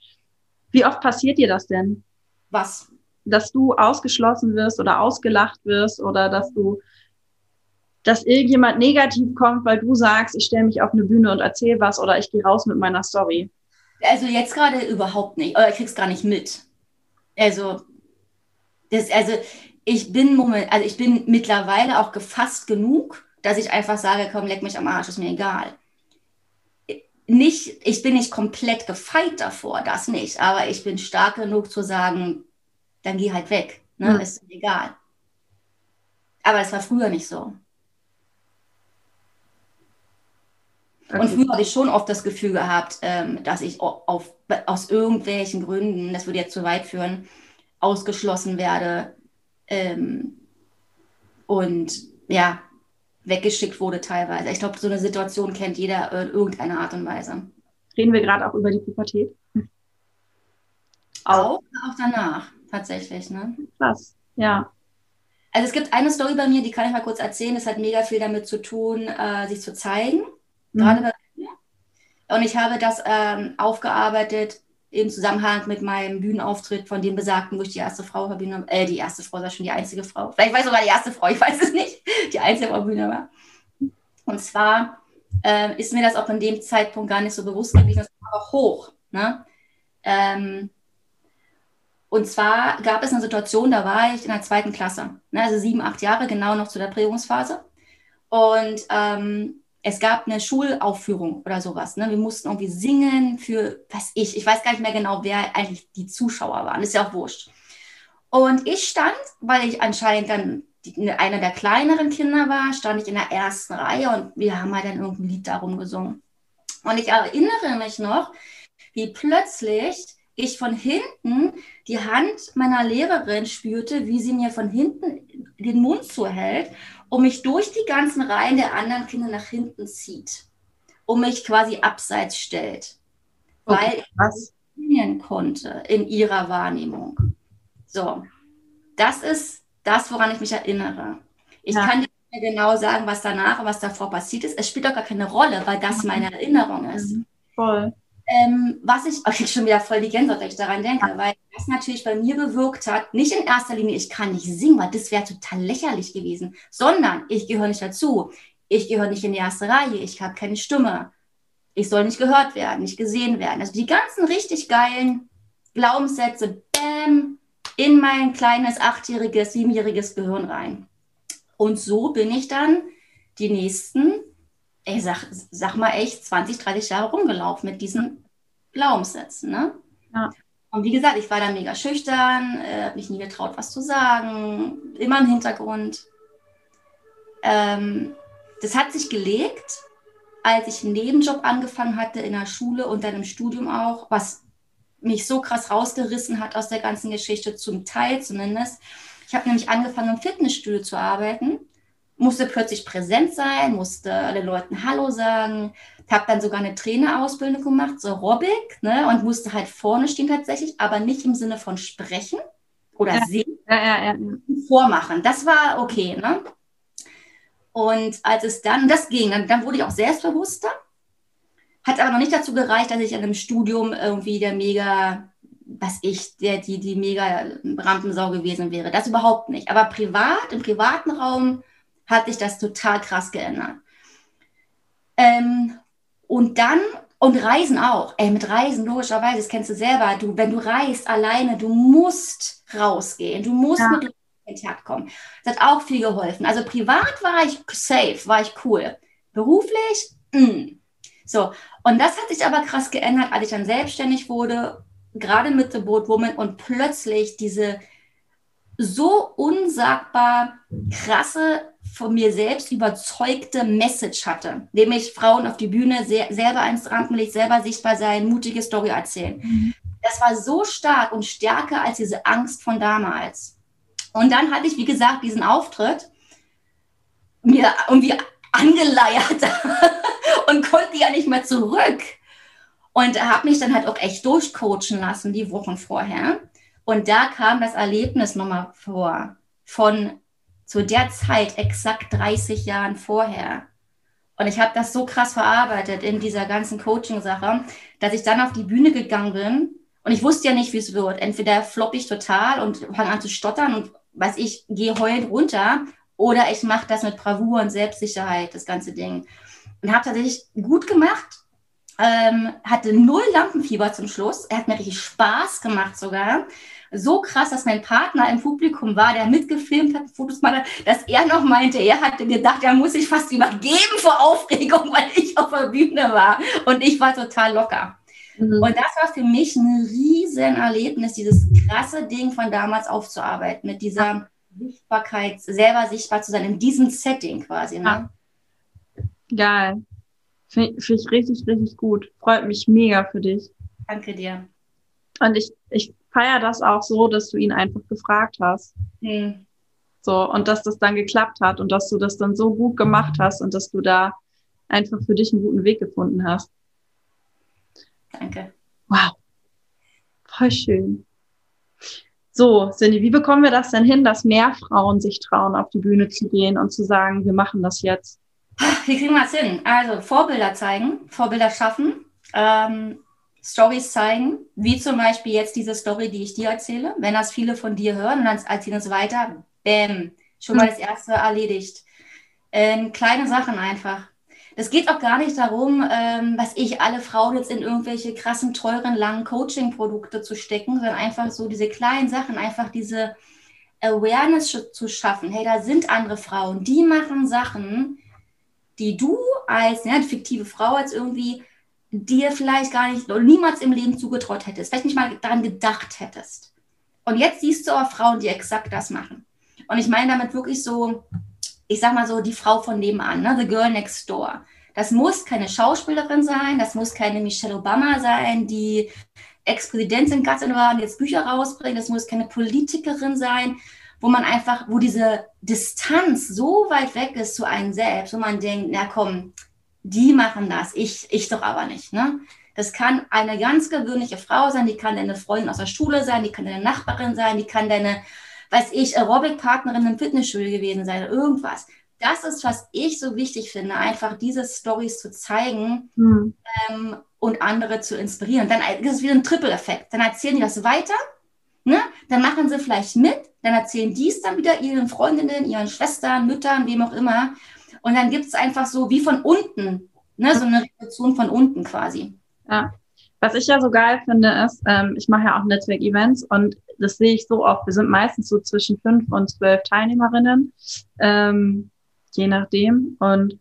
B: Wie oft passiert dir das denn?
A: Was?
B: Dass du ausgeschlossen wirst oder ausgelacht wirst oder dass du dass irgendjemand negativ kommt, weil du sagst, ich stelle mich auf eine Bühne und erzähle was oder ich gehe raus mit meiner Story?
A: Also jetzt gerade überhaupt nicht. Oder ich krieg's gar nicht mit. Also, das, also ich bin moment, also ich bin mittlerweile auch gefasst genug, dass ich einfach sage, komm, leck mich am Arsch, ist mir egal. Nicht, ich bin nicht komplett gefeit davor, das nicht, aber ich bin stark genug zu sagen, dann geh halt weg, ne? Mhm. ist egal. Aber es war früher nicht so. Okay. Und früher habe ich schon oft das Gefühl gehabt, ähm, dass ich auf, aus irgendwelchen Gründen, das würde jetzt zu weit führen, ausgeschlossen werde ähm, und ja, weggeschickt wurde teilweise. Ich glaube, so eine Situation kennt jeder in irgendeiner Art und Weise.
B: Reden wir gerade auch über die Pubertät?
A: Auch, auch danach, tatsächlich. Ne?
B: Krass, ja.
A: Also es gibt eine Story bei mir, die kann ich mal kurz erzählen. Das hat mega viel damit zu tun, äh, sich zu zeigen gerade mhm. bei mir. Und ich habe das ähm, aufgearbeitet im Zusammenhang mit meinem Bühnenauftritt von dem besagten, wo ich die erste Frau auf Bühne, äh, die erste Frau war schon die einzige Frau. Vielleicht war ich sogar die erste Frau, ich weiß es nicht, die einzige Frau Bühne war. Und zwar äh, ist mir das auch in dem Zeitpunkt gar nicht so bewusst gewesen, das war auch hoch. Ne? Ähm, und zwar gab es eine Situation, da war ich in der zweiten Klasse, ne? also sieben, acht Jahre, genau noch zu der Prägungsphase. Und ähm, es gab eine Schulaufführung oder sowas. Ne? Wir mussten irgendwie singen für, was ich, ich weiß gar nicht mehr genau, wer eigentlich die Zuschauer waren. Ist ja auch wurscht. Und ich stand, weil ich anscheinend dann die, einer der kleineren Kinder war, stand ich in der ersten Reihe und wir haben halt dann irgendein Lied darum gesungen. Und ich erinnere mich noch, wie plötzlich ich von hinten die Hand meiner Lehrerin spürte, wie sie mir von hinten den Mund zuhält und mich durch die ganzen Reihen der anderen Kinder nach hinten zieht und mich quasi abseits stellt, okay, weil ich was konnte in ihrer Wahrnehmung. So, das ist das, woran ich mich erinnere. Ich ja. kann dir genau sagen, was danach und was davor passiert ist. Es spielt doch gar keine Rolle, weil das meine Erinnerung ist. Mhm. Voll. Ähm, was ich, okay, schon wieder voll die Gänsehaut, wenn ich daran denke, weil das natürlich bei mir bewirkt hat, nicht in erster Linie, ich kann nicht singen, weil das wäre total lächerlich gewesen, sondern ich gehöre nicht dazu. Ich gehöre nicht in die erste Reihe, ich habe keine Stimme. Ich soll nicht gehört werden, nicht gesehen werden. Also die ganzen richtig geilen Glaubenssätze, bam, in mein kleines achtjähriges, siebenjähriges Gehirn rein. Und so bin ich dann die nächsten, ich sag, sag mal echt, 20, 30 Jahre rumgelaufen mit diesen Glaubenssätzen. Ne? Ja. Und wie gesagt, ich war da mega schüchtern, äh, habe mich nie getraut, was zu sagen, immer im Hintergrund. Ähm, das hat sich gelegt, als ich einen Nebenjob angefangen hatte in der Schule und dann im Studium auch, was mich so krass rausgerissen hat aus der ganzen Geschichte, zum Teil zumindest. Ich habe nämlich angefangen, im Fitnessstudio zu arbeiten, musste plötzlich präsent sein, musste den Leuten Hallo sagen, habe dann sogar eine Trainerausbildung gemacht, so Aerobic, ne, und musste halt vorne stehen tatsächlich, aber nicht im Sinne von sprechen oder ja. sehen, ja, ja, ja. vormachen. Das war okay, ne? Und als es dann, das ging, dann, dann wurde ich auch selbstbewusster hat aber noch nicht dazu gereicht, dass ich in einem Studium irgendwie der mega, was ich, der, die, die mega Rampensau gewesen wäre. Das überhaupt nicht. Aber privat, im privaten Raum hat sich das total krass geändert. Ähm, und dann, und Reisen auch. Ey, mit Reisen, logischerweise, das kennst du selber. Du, wenn du reist alleine, du musst rausgehen. Du musst ja. mit in Kontakt kommen. Das hat auch viel geholfen. Also privat war ich safe, war ich cool. Beruflich, mh. Mm. So, und das hat sich aber krass geändert, als ich dann selbstständig wurde, gerade mit The Boat Woman und plötzlich diese so unsagbar krasse, von mir selbst überzeugte Message hatte, nämlich Frauen auf die Bühne sehr, selber ins Rampenlicht, selber sichtbar sein, mutige Story erzählen. Mhm. Das war so stark und stärker als diese Angst von damals. Und dann hatte ich, wie gesagt, diesen Auftritt mir irgendwie angeleiert und konnte ja nicht mehr zurück. Und habe mich dann halt auch echt durchcoachen lassen, die Wochen vorher. Und da kam das Erlebnis nochmal vor, von zu der Zeit exakt 30 Jahren vorher. Und ich habe das so krass verarbeitet in dieser ganzen Coaching-Sache, dass ich dann auf die Bühne gegangen bin und ich wusste ja nicht, wie es wird. Entweder flopp ich total und fange an zu stottern und weiß ich, gehe heulend runter oder ich mache das mit Bravour und Selbstsicherheit, das ganze Ding. Und habe tatsächlich gut gemacht. Ähm, hatte null Lampenfieber zum Schluss. Er hat mir richtig Spaß gemacht sogar. So krass, dass mein Partner im Publikum war, der mitgefilmt hat, Fotos hat, dass er noch meinte, er hatte gedacht, er muss sich fast übergeben vor Aufregung, weil ich auf der Bühne war. Und ich war total locker. Mhm. Und das war für mich ein riesen Erlebnis, dieses krasse Ding von damals aufzuarbeiten, mit dieser Sichtbarkeit, selber sichtbar zu sein, in diesem Setting quasi. Ne?
B: Geil. Finde find ich richtig, richtig gut. Freut mich mega für dich.
A: Danke dir.
B: Und ich, ich feiere das auch so, dass du ihn einfach gefragt hast. Hm. So, und dass das dann geklappt hat und dass du das dann so gut gemacht hast und dass du da einfach für dich einen guten Weg gefunden hast.
A: Danke.
B: Wow. Voll schön. So, Cindy, wie bekommen wir das denn hin, dass mehr Frauen sich trauen, auf die Bühne zu gehen und zu sagen, wir machen das jetzt?
A: Wie kriegen wir das hin? Also Vorbilder zeigen, Vorbilder schaffen, ähm, Stories zeigen, wie zum Beispiel jetzt diese Story, die ich dir erzähle. Wenn das viele von dir hören und dann erzählen es weiter, bäm, schon mal das erste erledigt. Ähm, kleine Sachen einfach. Es geht auch gar nicht darum, ähm, was ich alle Frauen jetzt in irgendwelche krassen, teuren, langen Coaching-Produkte zu stecken, sondern einfach so diese kleinen Sachen, einfach diese Awareness zu schaffen. Hey, da sind andere Frauen, die machen Sachen, die du als ja, fiktive Frau als irgendwie dir vielleicht gar nicht oder niemals im Leben zugetraut hättest, vielleicht nicht mal daran gedacht hättest. Und jetzt siehst du aber Frauen, die exakt das machen. Und ich meine damit wirklich so, ich sag mal so, die Frau von nebenan, ne? the girl next door. Das muss keine Schauspielerin sein, das muss keine Michelle Obama sein, die Ex-Präsidentin Gattin war und jetzt Bücher rausbringt, das muss keine Politikerin sein, wo man einfach, wo diese Distanz so weit weg ist zu einem selbst, wo man denkt, na komm, die machen das, ich, ich doch aber nicht. Ne? Das kann eine ganz gewöhnliche Frau sein, die kann deine Freundin aus der Schule sein, die kann deine Nachbarin sein, die kann deine, weiß ich, Aerobic-Partnerin im Fitnessstudio gewesen sein oder irgendwas. Das ist, was ich so wichtig finde, einfach diese Stories zu zeigen mhm. ähm, und andere zu inspirieren. Dann ist es wieder ein Triple-Effekt. Dann erzählen die das weiter, ne? dann machen sie vielleicht mit, dann erzählen die es dann wieder ihren Freundinnen, ihren Schwestern, Müttern, wem auch immer. Und dann gibt es einfach so wie von unten, ne? so eine Reaktion von unten quasi.
B: Ja. Was ich ja so geil finde, ist, ähm, ich mache ja auch Netzwerk-Events und das sehe ich so oft. Wir sind meistens so zwischen fünf und zwölf Teilnehmerinnen, ähm, je nachdem. Und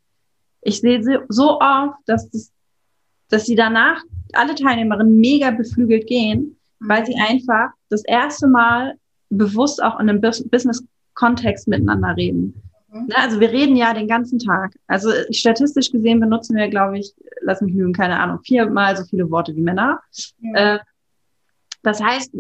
B: ich sehe so oft, dass, das, dass sie danach alle Teilnehmerinnen mega beflügelt gehen, weil sie einfach das erste Mal bewusst auch in einem Business-Kontext miteinander reden. Mhm. Ne, also wir reden ja den ganzen Tag. Also statistisch gesehen benutzen wir, glaube ich, lass mich lügen, keine Ahnung, viermal so viele Worte wie Männer. Ja. Äh, das heißt,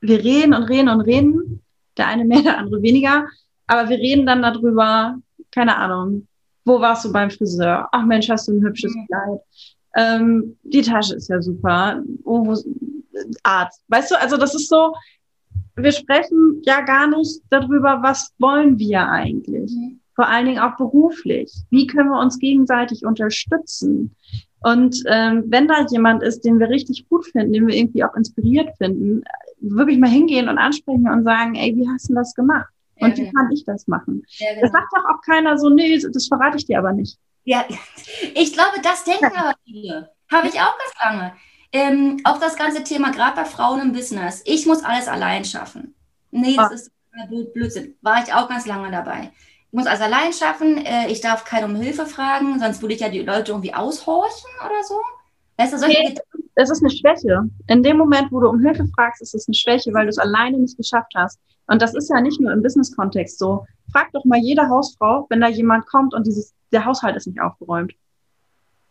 B: wir reden und reden und reden, der eine mehr, der andere weniger, aber wir reden dann darüber, keine Ahnung, wo warst du beim Friseur? Ach Mensch, hast du ein hübsches mhm. Kleid? Ähm, die Tasche ist ja super. Oh, wo, Arzt. Weißt du, also das ist so, wir sprechen ja gar nicht darüber, was wollen wir eigentlich. Mhm. Vor allen Dingen auch beruflich. Wie können wir uns gegenseitig unterstützen? Und ähm, wenn da jemand ist, den wir richtig gut finden, den wir irgendwie auch inspiriert finden, wirklich mal hingehen und ansprechen und sagen, ey, wie hast du das gemacht? Und ja, wie kann ich das machen? Ja, genau. Das sagt doch auch keiner so, nee, das verrate ich dir aber nicht.
A: Ja, ich glaube, das denken aber viele. Habe ich auch ganz lange. Ähm, auch das ganze Thema, gerade bei Frauen im Business, ich muss alles allein schaffen. Nee, das ah. ist Blödsinn. War ich auch ganz lange dabei. Ich muss alles allein schaffen, äh, ich darf keinen um Hilfe fragen, sonst würde ich ja die Leute irgendwie aushorchen oder so. Weißt du, solche
B: nee, es ist eine Schwäche. In dem Moment, wo du um Hilfe fragst, ist es eine Schwäche, weil du es alleine nicht geschafft hast. Und das ist ja nicht nur im Business-Kontext so. Frag doch mal jede Hausfrau, wenn da jemand kommt und dieses, der Haushalt ist nicht aufgeräumt.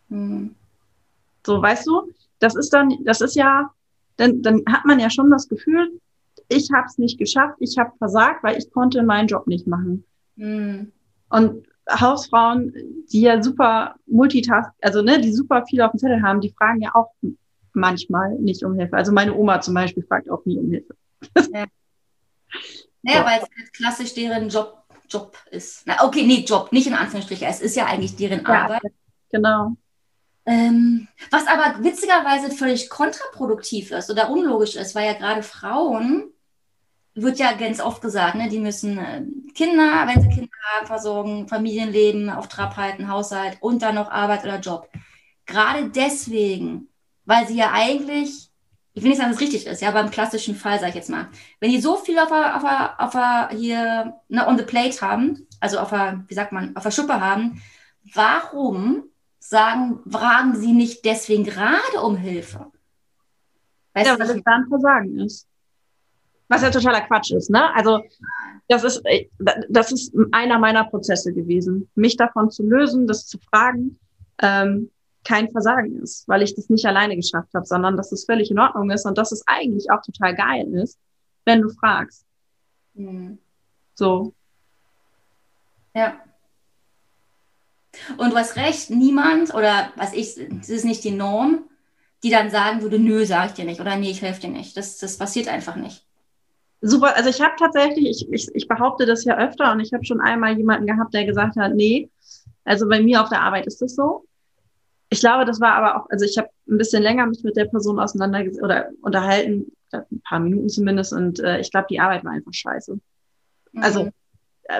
B: Hm. So, weißt du? Das ist dann, das ist ja, dann, dann hat man ja schon das Gefühl, ich habe es nicht geschafft, ich habe versagt, weil ich konnte meinen Job nicht machen. Mhm. Und Hausfrauen, die ja super Multitask, also ne, die super viel auf dem Zettel haben, die fragen ja auch manchmal nicht um Hilfe. Also meine Oma zum Beispiel fragt auch nie um Hilfe.
A: Ja. Naja, so. weil es halt klassisch deren Job, Job ist. Na, okay, nee, Job, nicht in Anführungsstrichen. Es ist ja eigentlich deren ja, Arbeit.
B: Genau.
A: Ähm, was aber witzigerweise völlig kontraproduktiv ist oder unlogisch ist, weil ja gerade Frauen, wird ja ganz oft gesagt, ne, die müssen äh, Kinder, wenn sie Kinder haben, versorgen, Familienleben auf Trab halten, Haushalt und dann noch Arbeit oder Job. Gerade deswegen, weil sie ja eigentlich, ich will nicht sagen, dass es richtig ist, ja, beim klassischen Fall, sage ich jetzt mal, wenn die so viel auf der, auf der, auf der hier ne, on the plate haben, also auf der, wie sagt man, auf der Schuppe haben, warum sagen, fragen sie nicht deswegen gerade um Hilfe.
B: Weißt ja, weil es dann Versagen ist. Was ja totaler Quatsch ist, ne? Also, das ist, äh, das ist einer meiner Prozesse gewesen, mich davon zu lösen, das zu fragen, ähm, kein Versagen ist, weil ich das nicht alleine geschafft habe, sondern dass es völlig in Ordnung ist und dass es eigentlich auch total geil ist, wenn du fragst. Mhm. So.
A: Ja. Und du hast recht, niemand oder was ich, das ist nicht die Norm, die dann sagen würde, nö, sag ich dir nicht oder nee, ich helfe dir nicht. Das, das passiert einfach nicht.
B: Super, also ich habe tatsächlich, ich, ich, ich behaupte das ja öfter und ich habe schon einmal jemanden gehabt, der gesagt hat, nee, also bei mir auf der Arbeit ist das so. Ich glaube, das war aber auch, also ich habe ein bisschen länger mich mit der Person auseinandergesetzt oder unterhalten, ein paar Minuten zumindest, und äh, ich glaube, die Arbeit war einfach scheiße. Also mhm.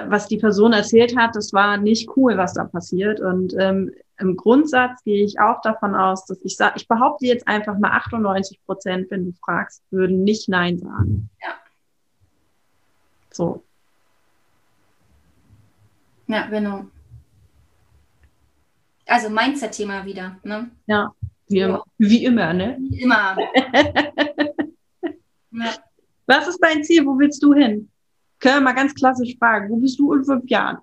B: Was die Person erzählt hat, das war nicht cool, was da passiert. Und ähm, im Grundsatz gehe ich auch davon aus, dass ich sage, ich behaupte jetzt einfach mal 98 Prozent, wenn du fragst, würden nicht Nein sagen.
A: Ja.
B: So.
A: Ja, genau. Also Mindset-Thema wieder, ne?
B: Ja, wie, ja. wie immer, ne?
A: Wie immer.
B: ja. Was ist dein Ziel? Wo willst du hin? Können wir mal ganz klassisch fragen, wo bist du in fünf Jahren?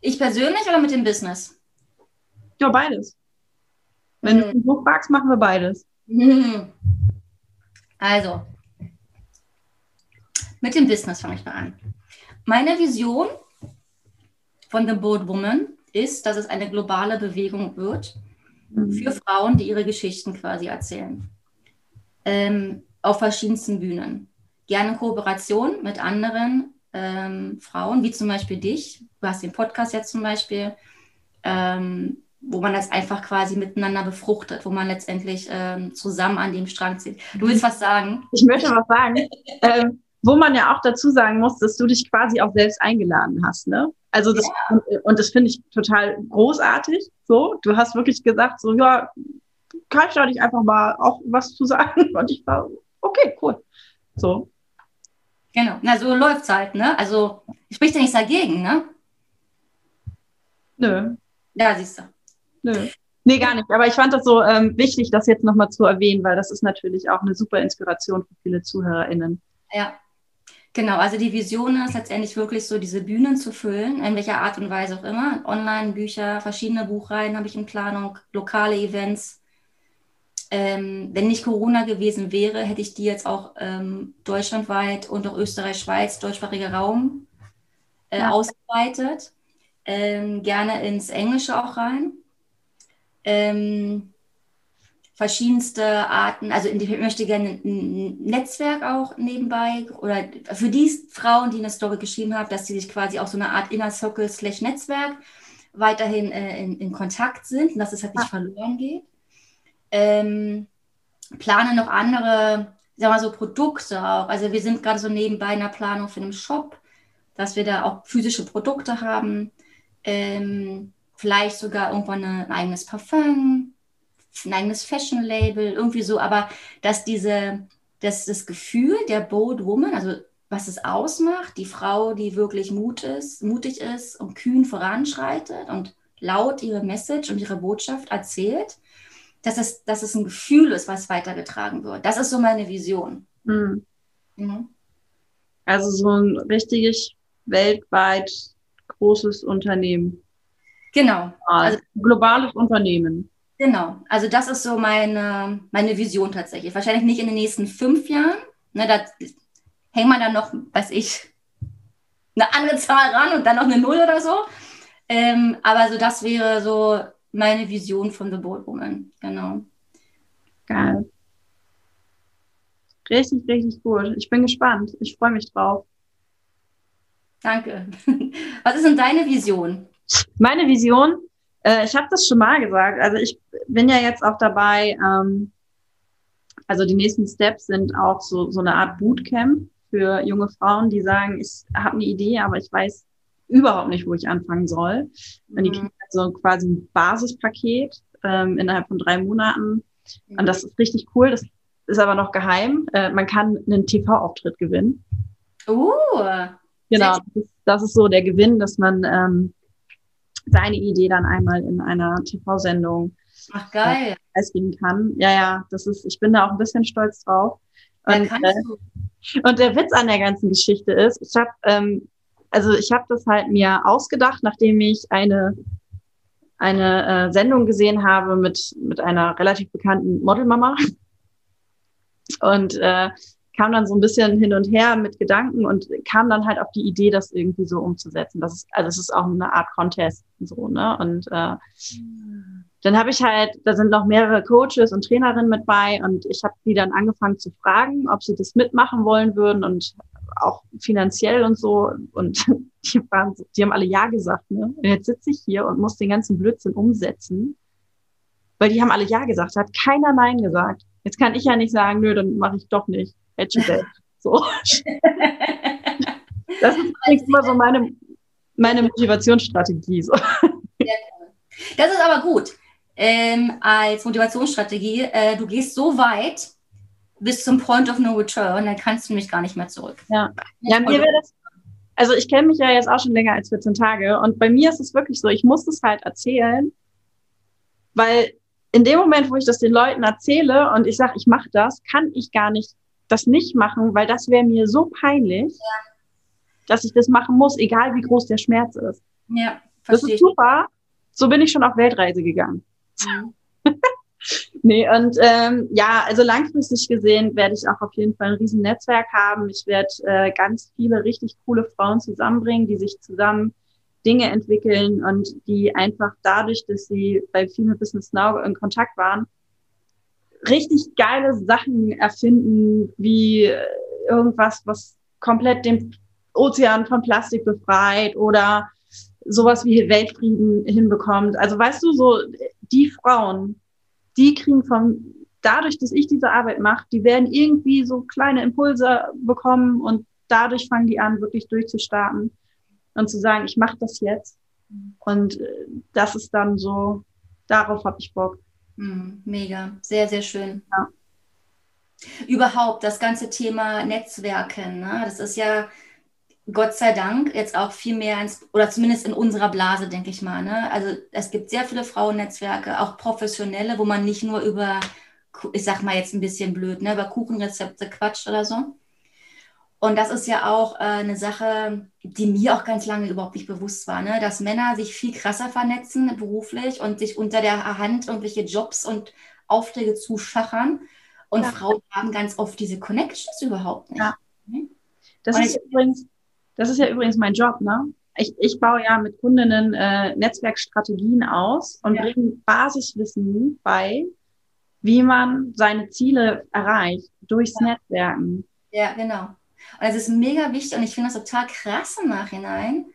A: Ich persönlich oder mit dem Business?
B: Ja, beides. Wenn mhm. du so fragst, machen wir beides.
A: Also, mit dem Business fange ich mal an. Meine Vision von The Bold Woman ist, dass es eine globale Bewegung wird mhm. für Frauen, die ihre Geschichten quasi erzählen. Ähm, auf verschiedensten Bühnen. Gerne Kooperation mit anderen ähm, Frauen, wie zum Beispiel dich. Du hast den Podcast jetzt zum Beispiel. Ähm, wo man das einfach quasi miteinander befruchtet, wo man letztendlich ähm, zusammen an dem Strang zieht. Du willst was sagen?
B: Ich möchte was sagen. ähm, wo man ja auch dazu sagen muss, dass du dich quasi auch selbst eingeladen hast, ne? Also das, ja. und, und, das finde ich total großartig. So, du hast wirklich gesagt, so ja, kann ich da nicht einfach mal auch was zu sagen? Und ich war, okay, cool. So.
A: Genau, na so läuft's halt, ne? Also spricht ja nichts dagegen, ne?
B: Nö.
A: Ja, siehst du.
B: Nö. Nee, gar nicht. Aber ich fand das so ähm, wichtig, das jetzt nochmal zu erwähnen, weil das ist natürlich auch eine super Inspiration für viele ZuhörerInnen.
A: Ja, Genau, also die Vision ist letztendlich wirklich so, diese Bühnen zu füllen, in welcher Art und Weise auch immer. Online-Bücher, verschiedene Buchreihen habe ich in Planung, lokale Events. Ähm, wenn nicht Corona gewesen wäre, hätte ich die jetzt auch ähm, deutschlandweit und auch Österreich, Schweiz, deutschsprachiger Raum äh, ja. ausgeweitet. Ähm, gerne ins Englische auch rein. Ähm, verschiedenste Arten, also ich möchte gerne ein Netzwerk auch nebenbei oder für die Frauen, die eine Story geschrieben haben, dass sie sich quasi auch so eine Art Inner Circle slash Netzwerk weiterhin äh, in, in, Kontakt sind und dass es halt nicht ah. verloren geht. Ähm, plane noch andere, sagen wir so, Produkte auch. Also wir sind gerade so nebenbei in der Planung für einen Shop, dass wir da auch physische Produkte haben. Ähm, vielleicht sogar irgendwann eine, ein eigenes Parfum, ein eigenes Fashion-Label, irgendwie so, aber dass diese, dass das Gefühl der Bold Woman, also was es ausmacht, die Frau, die wirklich Mut ist, mutig ist und kühn voranschreitet und laut ihre Message und ihre Botschaft erzählt, dass es, dass es ein Gefühl ist, was weitergetragen wird. Das ist so meine Vision. Mhm.
B: Mhm. Also so ein richtig weltweit großes Unternehmen.
A: Genau.
B: Also globales Unternehmen.
A: Genau, also das ist so meine, meine Vision tatsächlich. Wahrscheinlich nicht in den nächsten fünf Jahren. Ne, da hängt man dann noch, weiß ich, eine andere Zahl ran und dann noch eine Null oder so. Ähm, aber so das wäre so meine Vision von The Bold Woman. Genau.
B: Geil. Richtig, richtig gut. Ich bin gespannt. Ich freue mich drauf.
A: Danke. Was ist denn deine Vision?
B: Meine Vision? Äh, ich habe das schon mal gesagt. Also ich bin ja jetzt auch dabei, ähm, also die nächsten Steps sind auch so, so eine Art Bootcamp für junge Frauen, die sagen, ich habe eine Idee, aber ich weiß überhaupt nicht, wo ich anfangen soll. Mhm. Die kriegen so quasi ein Basispaket ähm, innerhalb von drei Monaten. Und das ist richtig cool. Das ist aber noch geheim. Äh, man kann einen TV-Auftritt gewinnen.
A: Uh,
B: genau, das ist, das ist, so der Gewinn, dass man ähm, seine Idee dann einmal in einer TV-Sendung
A: Ach geil.
B: preisgeben kann. Ja, ja, das ist, ich bin da auch ein bisschen stolz drauf. Und, äh, und der Witz an der ganzen Geschichte ist, ich habe ähm, also ich habe das halt mir ausgedacht, nachdem ich eine eine äh, Sendung gesehen habe mit mit einer relativ bekannten Modelmama und äh, kam dann so ein bisschen hin und her mit Gedanken und kam dann halt auf die Idee, das irgendwie so umzusetzen. Das ist, also es ist auch eine Art Contest so, ne? Und äh, dann habe ich halt, da sind noch mehrere Coaches und Trainerinnen mit bei und ich habe die dann angefangen zu fragen, ob sie das mitmachen wollen würden und auch finanziell und so. Und die, waren, die haben alle Ja gesagt, ne? Und jetzt sitze ich hier und muss den ganzen Blödsinn umsetzen, weil die haben alle Ja gesagt, hat keiner Nein gesagt. Jetzt kann ich ja nicht sagen, nö, dann mache ich doch nicht. Edge So. Das ist immer so meine, meine Motivationsstrategie. So.
A: Das ist aber gut. Ähm, als Motivationsstrategie, äh, du gehst so weit bis zum Point of No Return, dann kannst du mich gar nicht mehr zurück.
B: Ja, ja mir wäre das, also ich kenne mich ja jetzt auch schon länger als 14 Tage und bei mir ist es wirklich so, ich muss es halt erzählen, weil in dem Moment, wo ich das den Leuten erzähle und ich sage, ich mache das, kann ich gar nicht das nicht machen, weil das wäre mir so peinlich, ja. dass ich das machen muss, egal wie groß der Schmerz ist.
A: Ja,
B: das ist super so bin ich schon auf Weltreise gegangen. Mhm. Nee, und ähm, ja, also langfristig gesehen werde ich auch auf jeden Fall ein riesen Netzwerk haben. Ich werde äh, ganz viele richtig coole Frauen zusammenbringen, die sich zusammen Dinge entwickeln und die einfach dadurch, dass sie bei Female Business Now in Kontakt waren, richtig geile Sachen erfinden, wie irgendwas, was komplett den Ozean von Plastik befreit oder sowas wie Weltfrieden hinbekommt. Also weißt du, so die Frauen, die kriegen von dadurch, dass ich diese Arbeit mache, die werden irgendwie so kleine Impulse bekommen und dadurch fangen die an, wirklich durchzustarten und zu sagen, ich mache das jetzt. Und äh, das ist dann so, darauf habe ich Bock.
A: Hm, mega, sehr, sehr schön. Ja. Überhaupt das ganze Thema Netzwerken, ne? das ist ja Gott sei Dank jetzt auch viel mehr ins, oder zumindest in unserer Blase, denke ich mal. Ne? Also es gibt sehr viele Frauennetzwerke, auch professionelle, wo man nicht nur über, ich sag mal jetzt ein bisschen blöd, ne, über Kuchenrezepte quatscht oder so. Und das ist ja auch äh, eine Sache, die mir auch ganz lange überhaupt nicht bewusst war, ne? dass Männer sich viel krasser vernetzen beruflich und sich unter der Hand irgendwelche Jobs und Aufträge zuschachern. Und ja. Frauen haben ganz oft diese Connections überhaupt nicht. Ja.
B: Ne? Das ist übrigens das ist ja übrigens mein Job, ne? Ich, ich baue ja mit Kundinnen äh, Netzwerkstrategien aus und ja. bringe Basiswissen bei, wie man seine Ziele erreicht durchs ja. Netzwerken.
A: Ja, genau. Und es ist mega wichtig und ich finde das total krass im Nachhinein,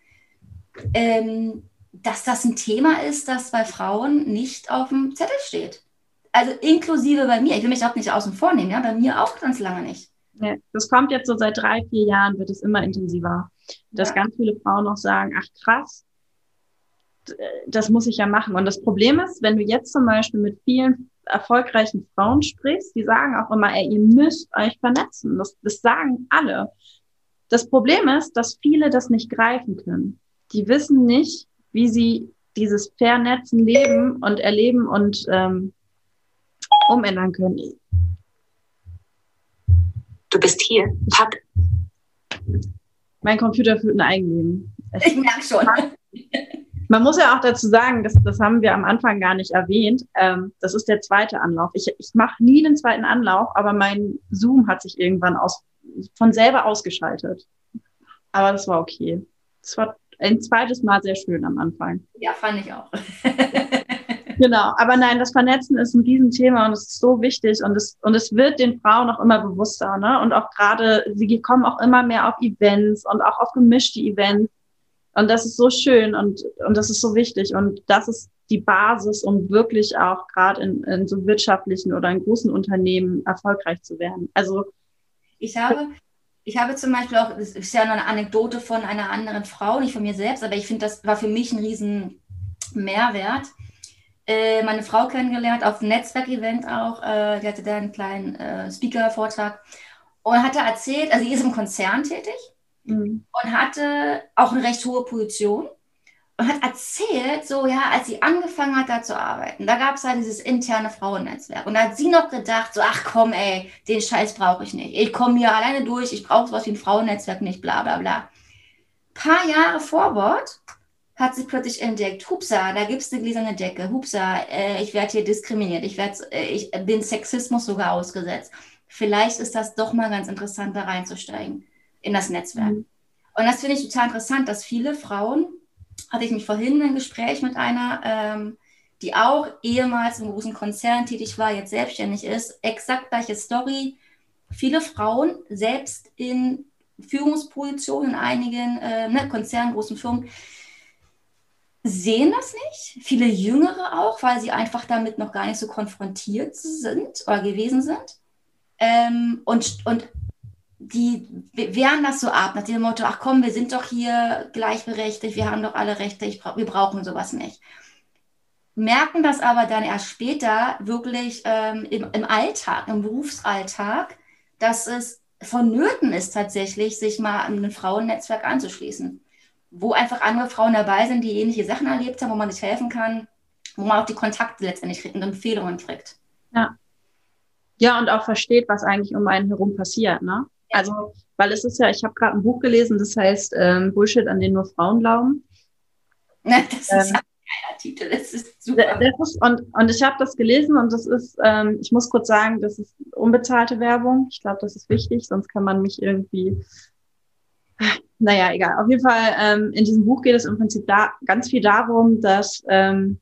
A: ähm, dass das ein Thema ist, das bei Frauen nicht auf dem Zettel steht. Also inklusive bei mir. Ich will mich auch nicht außen vor nehmen, ja, bei mir auch ganz lange nicht.
B: Ja, das kommt jetzt so seit drei, vier Jahren, wird es immer intensiver dass ja. ganz viele Frauen noch sagen, ach krass, das muss ich ja machen. Und das Problem ist, wenn du jetzt zum Beispiel mit vielen erfolgreichen Frauen sprichst, die sagen auch immer, ey, ihr müsst euch vernetzen. Das, das sagen alle. Das Problem ist, dass viele das nicht greifen können. Die wissen nicht, wie sie dieses Vernetzen leben und erleben und ähm, umändern können.
A: Du bist hier. Pack
B: mein Computer führt ein Eigenleben.
A: Ich merke schon.
B: Man muss ja auch dazu sagen, das, das haben wir am Anfang gar nicht erwähnt. Ähm, das ist der zweite Anlauf. Ich, ich mache nie den zweiten Anlauf, aber mein Zoom hat sich irgendwann aus, von selber ausgeschaltet. Aber das war okay. Das war ein zweites Mal sehr schön am Anfang.
A: Ja, fand ich auch.
B: Genau, aber nein, das Vernetzen ist ein Riesenthema und es ist so wichtig und es, und es wird den Frauen auch immer bewusster. Ne? Und auch gerade, sie kommen auch immer mehr auf Events und auch auf gemischte Events. Und das ist so schön und, und das ist so wichtig. Und das ist die Basis, um wirklich auch gerade in, in so wirtschaftlichen oder in großen Unternehmen erfolgreich zu werden. Also
A: ich habe, ich habe zum Beispiel auch, das ist ja eine Anekdote von einer anderen Frau, nicht von mir selbst, aber ich finde, das war für mich ein riesen Mehrwert äh, meine Frau kennengelernt, auf einem Netzwerkevent auch. Äh, die hatte da einen kleinen äh, Speaker-Vortrag und hatte erzählt, also sie ist im Konzern tätig mhm. und hatte auch eine recht hohe Position und hat erzählt, so ja, als sie angefangen hat, da zu arbeiten, da gab es halt dieses interne Frauennetzwerk. Und da hat sie noch gedacht, so, ach komm, ey, den Scheiß brauche ich nicht. Ich komme hier alleine durch, ich brauche sowas wie ein Frauennetzwerk nicht, bla bla bla. Paar Jahre Vorwort hat sie plötzlich entdeckt, hupsa, da gibt es eine gläserne Decke, hupsa, äh, ich werde hier diskriminiert, ich, werd, äh, ich bin Sexismus sogar ausgesetzt. Vielleicht ist das doch mal ganz interessant, da reinzusteigen in das Netzwerk. Mhm. Und das finde ich total interessant, dass viele Frauen, hatte ich mich vorhin ein Gespräch mit einer, ähm, die auch ehemals im großen Konzern tätig war, jetzt selbstständig ist, exakt gleiche Story. Viele Frauen, selbst in Führungspositionen in einigen äh, ne, Konzernen, großen Firmen, sehen das nicht. Viele Jüngere auch, weil sie einfach damit noch gar nicht so konfrontiert sind oder gewesen sind. Ähm, und, und die wehren das so ab, nach dem Motto, ach komm, wir sind doch hier gleichberechtigt, wir haben doch alle Rechte, ich, wir brauchen sowas nicht. Merken das aber dann erst später wirklich ähm, im, im Alltag, im Berufsalltag, dass es vonnöten ist tatsächlich, sich mal an ein Frauennetzwerk anzuschließen wo einfach andere Frauen dabei sind, die ähnliche Sachen erlebt haben, wo man sich helfen kann, wo man auch die Kontakte letztendlich kriegt und Empfehlungen kriegt.
B: Ja. Ja, und auch versteht, was eigentlich um einen herum passiert, ne? Ja. Also, weil es ist ja, ich habe gerade ein Buch gelesen, das heißt ähm, Bullshit, an den nur Frauen glauben.
A: Ne, das ist ähm, ein geiler Titel. Das ist super.
B: Das ist, und, und ich habe das gelesen und das ist, ähm, ich muss kurz sagen, das ist unbezahlte Werbung. Ich glaube, das ist wichtig, sonst kann man mich irgendwie naja, egal. Auf jeden Fall, ähm, in diesem Buch geht es im Prinzip da ganz viel darum, dass, ähm,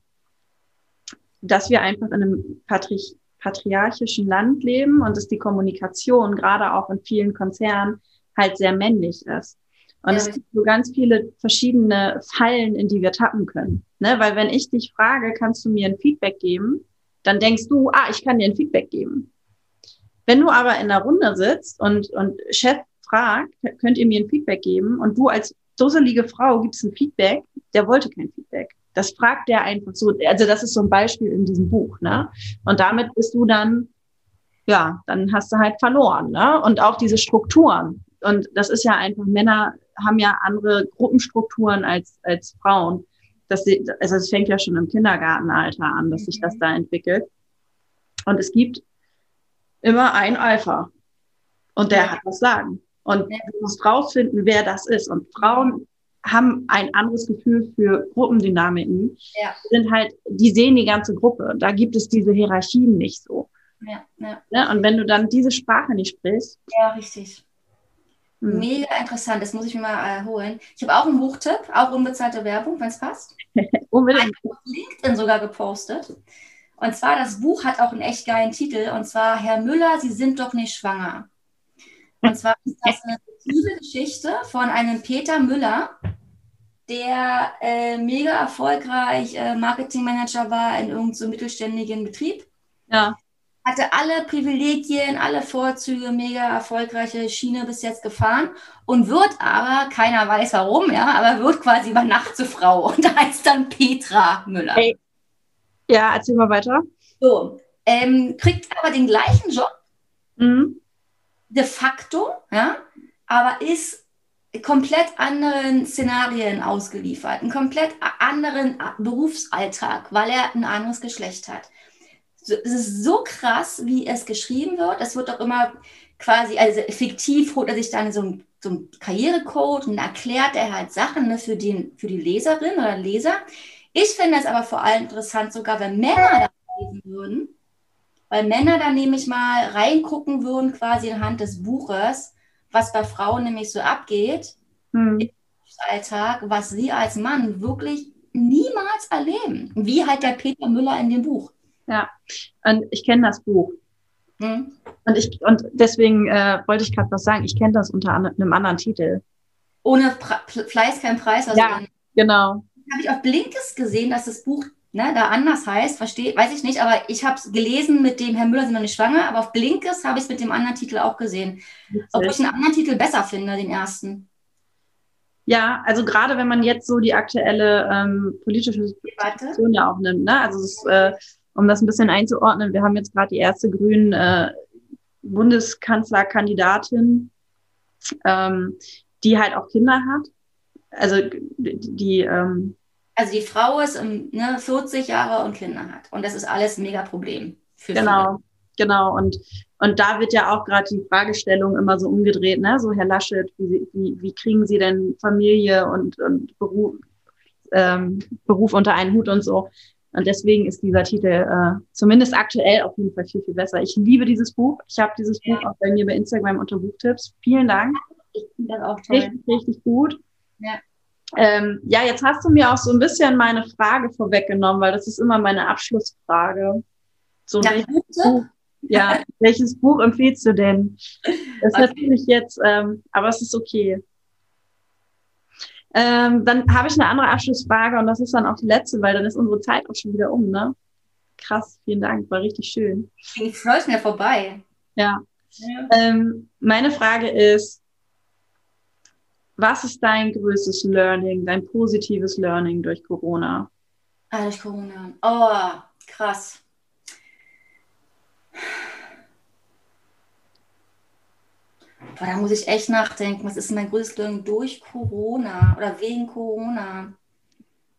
B: dass wir einfach in einem Patri patriarchischen Land leben und dass die Kommunikation gerade auch in vielen Konzernen halt sehr männlich ist. Und ja. es gibt so ganz viele verschiedene Fallen, in die wir tappen können. Ne? Weil wenn ich dich frage, kannst du mir ein Feedback geben, dann denkst du, ah, ich kann dir ein Feedback geben. Wenn du aber in einer Runde sitzt und, und Chef fragt, könnt ihr mir ein Feedback geben? Und du als dusselige Frau gibst ein Feedback, der wollte kein Feedback. Das fragt der einfach so. Also das ist so ein Beispiel in diesem Buch, ne? Und damit bist du dann, ja, dann hast du halt verloren, ne? Und auch diese Strukturen. Und das ist ja einfach, Männer haben ja andere Gruppenstrukturen als, als Frauen. Das, also es fängt ja schon im Kindergartenalter an, dass sich das da entwickelt. Und es gibt immer ein Alpha. Und der ja. hat was sagen. Und du musst rausfinden, wer das ist. Und Frauen haben ein anderes Gefühl für Gruppendynamiken. Ja. Sind halt, die sehen die ganze Gruppe. Da gibt es diese Hierarchien nicht so. Ja, ja. Ne? Und wenn du dann diese Sprache nicht sprichst.
A: Ja, richtig. Hm. Mega interessant, das muss ich mir mal äh, holen. Ich habe auch einen Buchtipp, auch unbezahlte Werbung, wenn es passt. Unbedingt. Ich habe LinkedIn sogar gepostet. Und zwar, das Buch hat auch einen echt geilen Titel. Und zwar, Herr Müller, Sie sind doch nicht schwanger. Und zwar ist das eine fiktive Geschichte von einem Peter Müller, der äh, mega erfolgreich äh, Marketingmanager war in irgendeinem so mittelständigen Betrieb. Ja. Hatte alle Privilegien, alle Vorzüge, mega erfolgreiche Schiene bis jetzt gefahren und wird aber, keiner weiß warum, ja, aber wird quasi über Nacht zur Frau und heißt dann Petra Müller. Hey.
B: Ja, erzähl mal weiter.
A: So, ähm, kriegt aber den gleichen Job. Mhm de facto, ja, aber ist komplett anderen Szenarien ausgeliefert, einen komplett anderen Berufsalltag, weil er ein anderes Geschlecht hat. Es ist so krass, wie es geschrieben wird. Es wird auch immer quasi, also fiktiv holt er sich dann so ein, so ein Karrierecode und erklärt er halt Sachen ne, für, den, für die Leserin oder Leser. Ich finde es aber vor allem interessant, sogar wenn Männer das lesen würden, weil Männer dann nämlich mal reingucken würden, quasi anhand des Buches, was bei Frauen nämlich so abgeht hm. im Alltag, was sie als Mann wirklich niemals erleben. Wie halt der Peter Müller in dem Buch.
B: Ja, und ich kenne das Buch. Hm. Und, ich, und deswegen äh, wollte ich gerade was sagen, ich kenne das unter einem anderen Titel.
A: Ohne pra Fleiß kein Preis.
B: Also ja, genau.
A: Habe ich auf Blinkes gesehen, dass das Buch ne, da anders heißt, verstehe, weiß ich nicht, aber ich habe es gelesen mit dem Herr Müller sind noch nicht schwanger, aber auf Blinkes habe ich es mit dem anderen Titel auch gesehen. Obwohl ich einen anderen Titel besser finde, den ersten.
B: Ja, also gerade wenn man jetzt so die aktuelle ähm, politische Situation ja auch nimmt, ne? Also das, äh, um das ein bisschen einzuordnen, wir haben jetzt gerade die erste grünen äh, Bundeskanzlerkandidatin, ähm, die halt auch Kinder hat. Also die, die ähm,
A: also die Frau ist um, ne, 40 Jahre und Kinder hat. Und das ist alles ein mega Problem.
B: genau, viele. genau. Und, und da wird ja auch gerade die Fragestellung immer so umgedreht, ne? So, Herr Laschet, wie, wie, wie kriegen Sie denn Familie und, und Beruf, ähm, Beruf unter einen Hut und so? Und deswegen ist dieser Titel äh, zumindest aktuell auf jeden Fall viel, viel besser. Ich liebe dieses Buch. Ich habe dieses ja. Buch auch bei mir bei Instagram unter Buchtipps. Vielen Dank.
A: Ich finde das auch toll.
B: Richtig, richtig gut. Ja. Ähm, ja, jetzt hast du mir auch so ein bisschen meine Frage vorweggenommen, weil das ist immer meine Abschlussfrage. So, ja, welches, Buch, ja, welches Buch empfiehlst du denn? Das ist okay. natürlich jetzt, ähm, aber es ist okay. Ähm, dann habe ich eine andere Abschlussfrage und das ist dann auch die letzte, weil dann ist unsere Zeit auch schon wieder um, ne? Krass, vielen Dank, war richtig schön.
A: Ich freue mich mir vorbei.
B: Ja. ja. Ähm, meine Frage ist, was ist dein größtes Learning, dein positives Learning durch Corona?
A: Ah, durch Corona. Oh, krass. Boah, da muss ich echt nachdenken. Was ist mein größtes Learning durch Corona oder wegen Corona?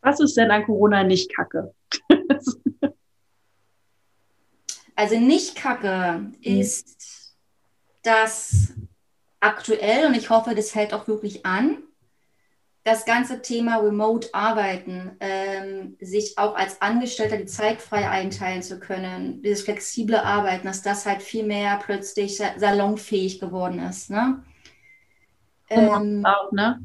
B: Was ist denn an Corona nicht kacke?
A: also nicht kacke ist, dass aktuell und ich hoffe, das hält auch wirklich an, das ganze Thema Remote-Arbeiten, ähm, sich auch als Angestellter die Zeit frei einteilen zu können, dieses flexible Arbeiten, dass das halt viel mehr plötzlich salonfähig geworden ist. Ne?
B: Ähm, auch, ne?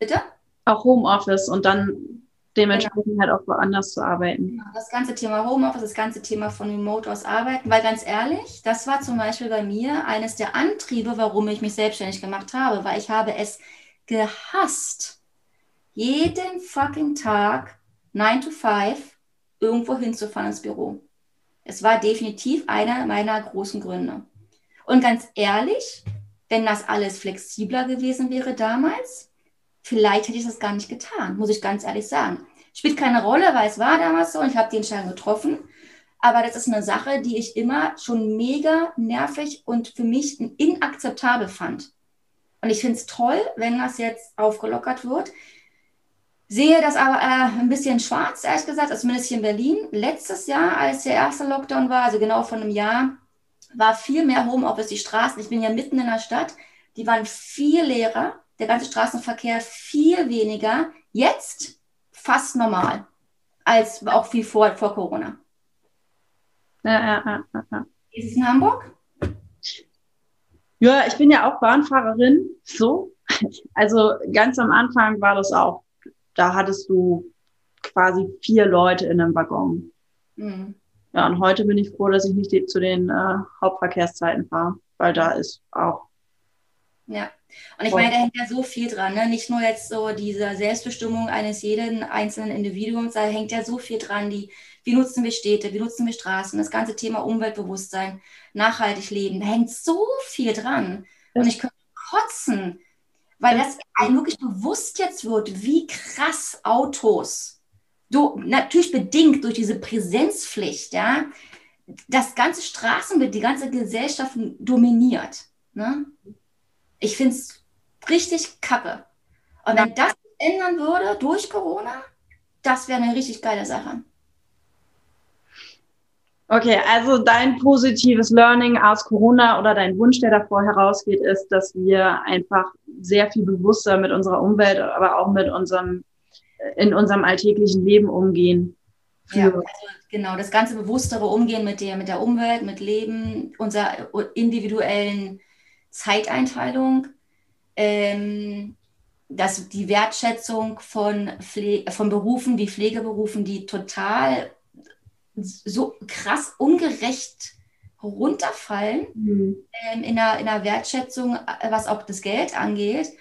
A: Bitte?
B: Auch Homeoffice und dann dementsprechend genau. halt auch woanders zu arbeiten.
A: Das ganze Thema Homeoffice, das ganze Thema von Remote aus arbeiten, weil ganz ehrlich, das war zum Beispiel bei mir eines der Antriebe, warum ich mich selbstständig gemacht habe, weil ich habe es gehasst, jeden fucking Tag 9 to 5 irgendwo hinzufahren ins Büro. Es war definitiv einer meiner großen Gründe. Und ganz ehrlich, wenn das alles flexibler gewesen wäre damals, vielleicht hätte ich das gar nicht getan, muss ich ganz ehrlich sagen. Spielt keine Rolle, weil es war damals so und ich habe die Entscheidung getroffen. Aber das ist eine Sache, die ich immer schon mega nervig und für mich inakzeptabel fand. Und ich finde es toll, wenn das jetzt aufgelockert wird. Sehe das aber äh, ein bisschen schwarz, ehrlich gesagt, also zumindest hier in Berlin. Letztes Jahr, als der erste Lockdown war, also genau vor einem Jahr, war viel mehr Homeoffice. Die Straßen, ich bin ja mitten in der Stadt, die waren viel leerer. Der ganze Straßenverkehr viel weniger. Jetzt fast normal, als auch viel vor, vor Corona.
B: Ja, ja, ja, ja.
A: Ist es in Hamburg?
B: Ja, ich bin ja auch Bahnfahrerin, so. Also ganz am Anfang war das auch, da hattest du quasi vier Leute in einem Waggon. Mhm. Ja, und heute bin ich froh, dass ich nicht zu den äh, Hauptverkehrszeiten fahre, weil da ist auch.
A: Ja, und ich meine, da hängt ja so viel dran, ne? Nicht nur jetzt so diese Selbstbestimmung eines jeden einzelnen Individuums, da hängt ja so viel dran, die wie nutzen wir Städte, wie nutzen wir Straßen, das ganze Thema Umweltbewusstsein, nachhaltig leben, da hängt so viel dran. Und ich könnte kotzen, weil das einem wirklich bewusst jetzt wird, wie krass Autos, du, natürlich bedingt durch diese Präsenzpflicht, ja, das ganze Straßenbild, die ganze Gesellschaft dominiert. Ne? Ich finde es richtig kacke. Und wenn das ändern würde durch Corona, das wäre eine richtig geile Sache.
B: Okay, also dein positives Learning aus Corona oder dein Wunsch, der davor herausgeht, ist, dass wir einfach sehr viel bewusster mit unserer Umwelt, aber auch mit unserem, in unserem alltäglichen Leben umgehen.
A: Ja, also genau, das ganze bewusstere Umgehen mit der, mit der Umwelt, mit Leben, unserer individuellen Zeiteinteilung, ähm, dass die Wertschätzung von, Pfle von Berufen wie Pflegeberufen, die total so krass ungerecht runterfallen mhm. ähm, in, der, in der Wertschätzung, was auch das Geld angeht.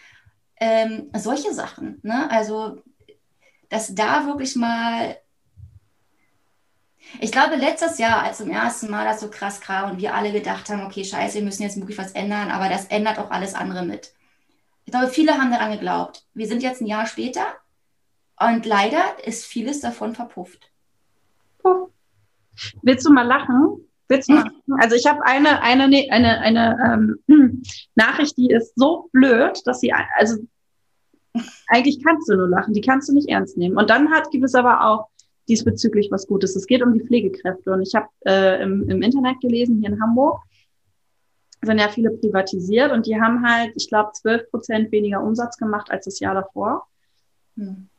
A: Ähm, solche Sachen. Ne? Also, dass da wirklich mal. Ich glaube, letztes Jahr, als zum ersten Mal das so krass kam und wir alle gedacht haben, okay, scheiße, wir müssen jetzt wirklich was ändern, aber das ändert auch alles andere mit. Ich glaube, viele haben daran geglaubt. Wir sind jetzt ein Jahr später und leider ist vieles davon verpufft.
B: Oh. Willst du mal lachen? Willst du mal lachen? Also ich habe eine, eine, eine, eine ähm, Nachricht, die ist so blöd, dass sie, also eigentlich kannst du nur lachen, die kannst du nicht ernst nehmen. Und dann hat, gibt es aber auch diesbezüglich was Gutes. Es geht um die Pflegekräfte. Und ich habe äh, im, im Internet gelesen, hier in Hamburg, sind ja viele privatisiert und die haben halt, ich glaube, 12 Prozent weniger Umsatz gemacht als das Jahr davor. Hm.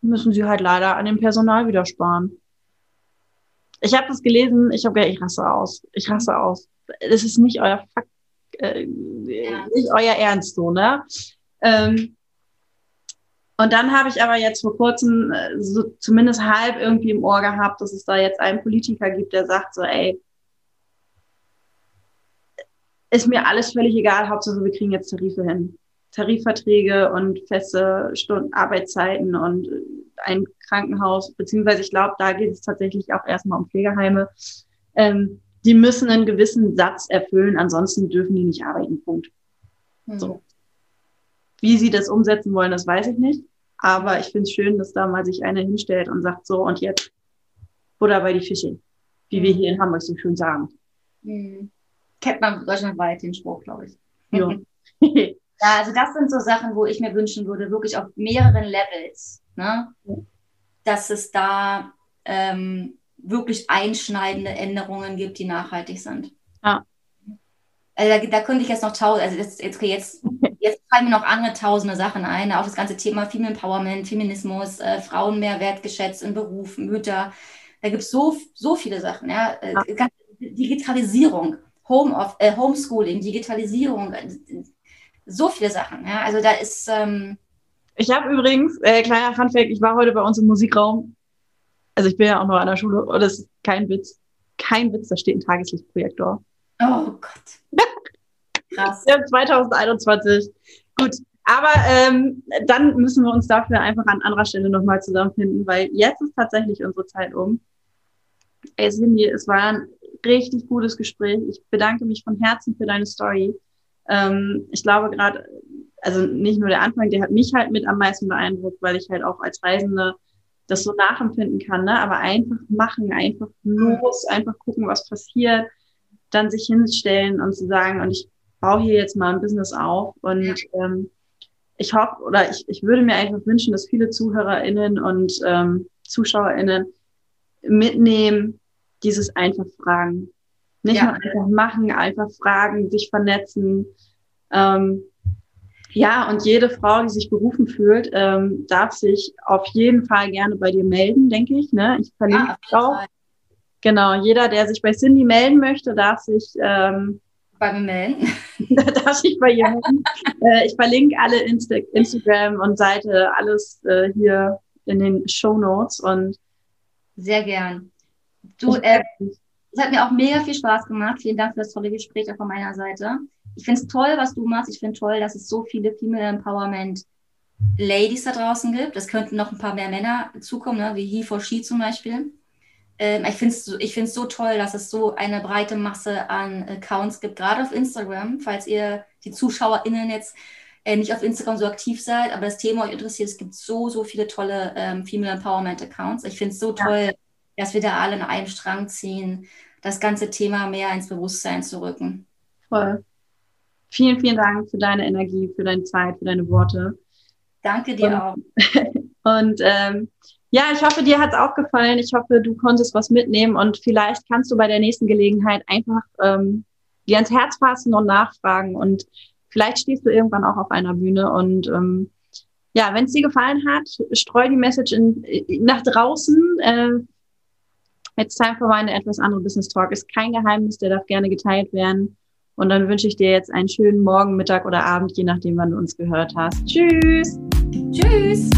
B: Müssen sie halt leider an dem Personal wieder sparen. Ich habe das gelesen, ich habe ich rasse aus. Ich rasse aus. Das ist nicht euer Fakt, äh, nicht euer Ernst so, ne? Ähm, und dann habe ich aber jetzt vor kurzem äh, so zumindest halb irgendwie im Ohr gehabt, dass es da jetzt einen Politiker gibt, der sagt so, ey, ist mir alles völlig egal, Hauptsache wir kriegen jetzt Tarife hin. Tarifverträge und feste Stunden, Arbeitszeiten und ein Krankenhaus, beziehungsweise ich glaube, da geht es tatsächlich auch erstmal um Pflegeheime. Ähm, die müssen einen gewissen Satz erfüllen, ansonsten dürfen die nicht arbeiten. Punkt. Mhm. So. Wie sie das umsetzen wollen, das weiß ich nicht. Aber ich finde es schön, dass da mal sich einer hinstellt und sagt, so und jetzt Butter bei die Fische, wie wir hier in Hamburg so schön sagen.
A: Mhm. Kennt man deutschlandweit den Spruch, glaube ich. Ja. ja, also das sind so Sachen, wo ich mir wünschen würde, wirklich auf mehreren Levels Ne? Dass es da ähm, wirklich einschneidende Änderungen gibt, die nachhaltig sind.
B: Ja.
A: Also da, da könnte ich jetzt noch tausend, also das, jetzt, jetzt, Jetzt fallen mir noch andere tausende Sachen ein. Auch das ganze Thema Female Empowerment, Feminismus, äh, Frauen mehr wertgeschätzt im Beruf, Mütter. Da gibt es so, so viele Sachen. Ja? Äh, ja. Digitalisierung, Home of, äh, Homeschooling, Digitalisierung, äh, so viele Sachen. Ja? Also da ist. Ähm
B: ich habe übrigens, äh, kleiner Funfact, ich war heute bei uns im Musikraum. Also ich bin ja auch noch an der Schule und das ist kein Witz. Kein Witz, da steht ein Tageslichtprojektor.
A: Oh Gott.
B: Krass. Ja, 2021. Gut. Aber ähm, dann müssen wir uns dafür einfach an anderer Stelle nochmal zusammenfinden, weil jetzt ist tatsächlich unsere Zeit um. Ey, Cindy, es war ein richtig gutes Gespräch. Ich bedanke mich von Herzen für deine Story. Ähm, ich glaube gerade, also nicht nur der Anfang, der hat mich halt mit am meisten beeindruckt, weil ich halt auch als Reisende das so nachempfinden kann, ne? aber einfach machen, einfach los, einfach gucken, was passiert, dann sich hinstellen und zu sagen, und ich baue hier jetzt mal ein Business auf und ähm, ich hoffe oder ich, ich würde mir einfach wünschen, dass viele ZuhörerInnen und ähm, ZuschauerInnen mitnehmen, dieses einfach fragen. Nicht ja. nur einfach machen, einfach fragen, sich vernetzen. Ähm, ja, und jede Frau, die sich berufen fühlt, ähm, darf sich auf jeden Fall gerne bei dir melden, denke ich. Ne? Ich verlinke ja, auch. Genau, jeder, der sich bei Cindy melden möchte, darf sich ähm,
A: bei mir melden.
B: darf sich bei ihr melden. äh, ich verlinke alle Insta Instagram und Seite, alles äh, hier in den Show Notes und
A: sehr gern. Du, äh, es hat mir auch mega viel Spaß gemacht. Vielen Dank für das tolle Gespräch auch von meiner Seite. Ich finde es toll, was du machst. Ich finde toll, dass es so viele Female Empowerment Ladies da draußen gibt. Es könnten noch ein paar mehr Männer zukommen, ne? wie He for She zum Beispiel. Ähm, ich finde es ich find's so toll, dass es so eine breite Masse an Accounts gibt, gerade auf Instagram. Falls ihr die ZuschauerInnen jetzt äh, nicht auf Instagram so aktiv seid, aber das Thema euch interessiert, es gibt so, so viele tolle ähm, Female Empowerment Accounts. Ich finde es so toll, dass wir da alle in einem Strang ziehen, das ganze Thema mehr ins Bewusstsein zu rücken.
B: Voll. Vielen, vielen Dank für deine Energie, für deine Zeit, für deine Worte.
A: Danke dir
B: und,
A: auch.
B: Und ähm, ja, ich hoffe, dir hat es auch gefallen. Ich hoffe, du konntest was mitnehmen und vielleicht kannst du bei der nächsten Gelegenheit einfach ähm, dir ans Herz fassen und nachfragen und vielleicht stehst du irgendwann auch auf einer Bühne und ähm, ja, wenn es dir gefallen hat, streu die Message in, nach draußen. Äh, It's time for meine etwas andere Business Talk. Ist kein Geheimnis, der darf gerne geteilt werden. Und dann wünsche ich dir jetzt einen schönen Morgen, Mittag oder Abend, je nachdem, wann du uns gehört hast. Tschüss.
A: Tschüss.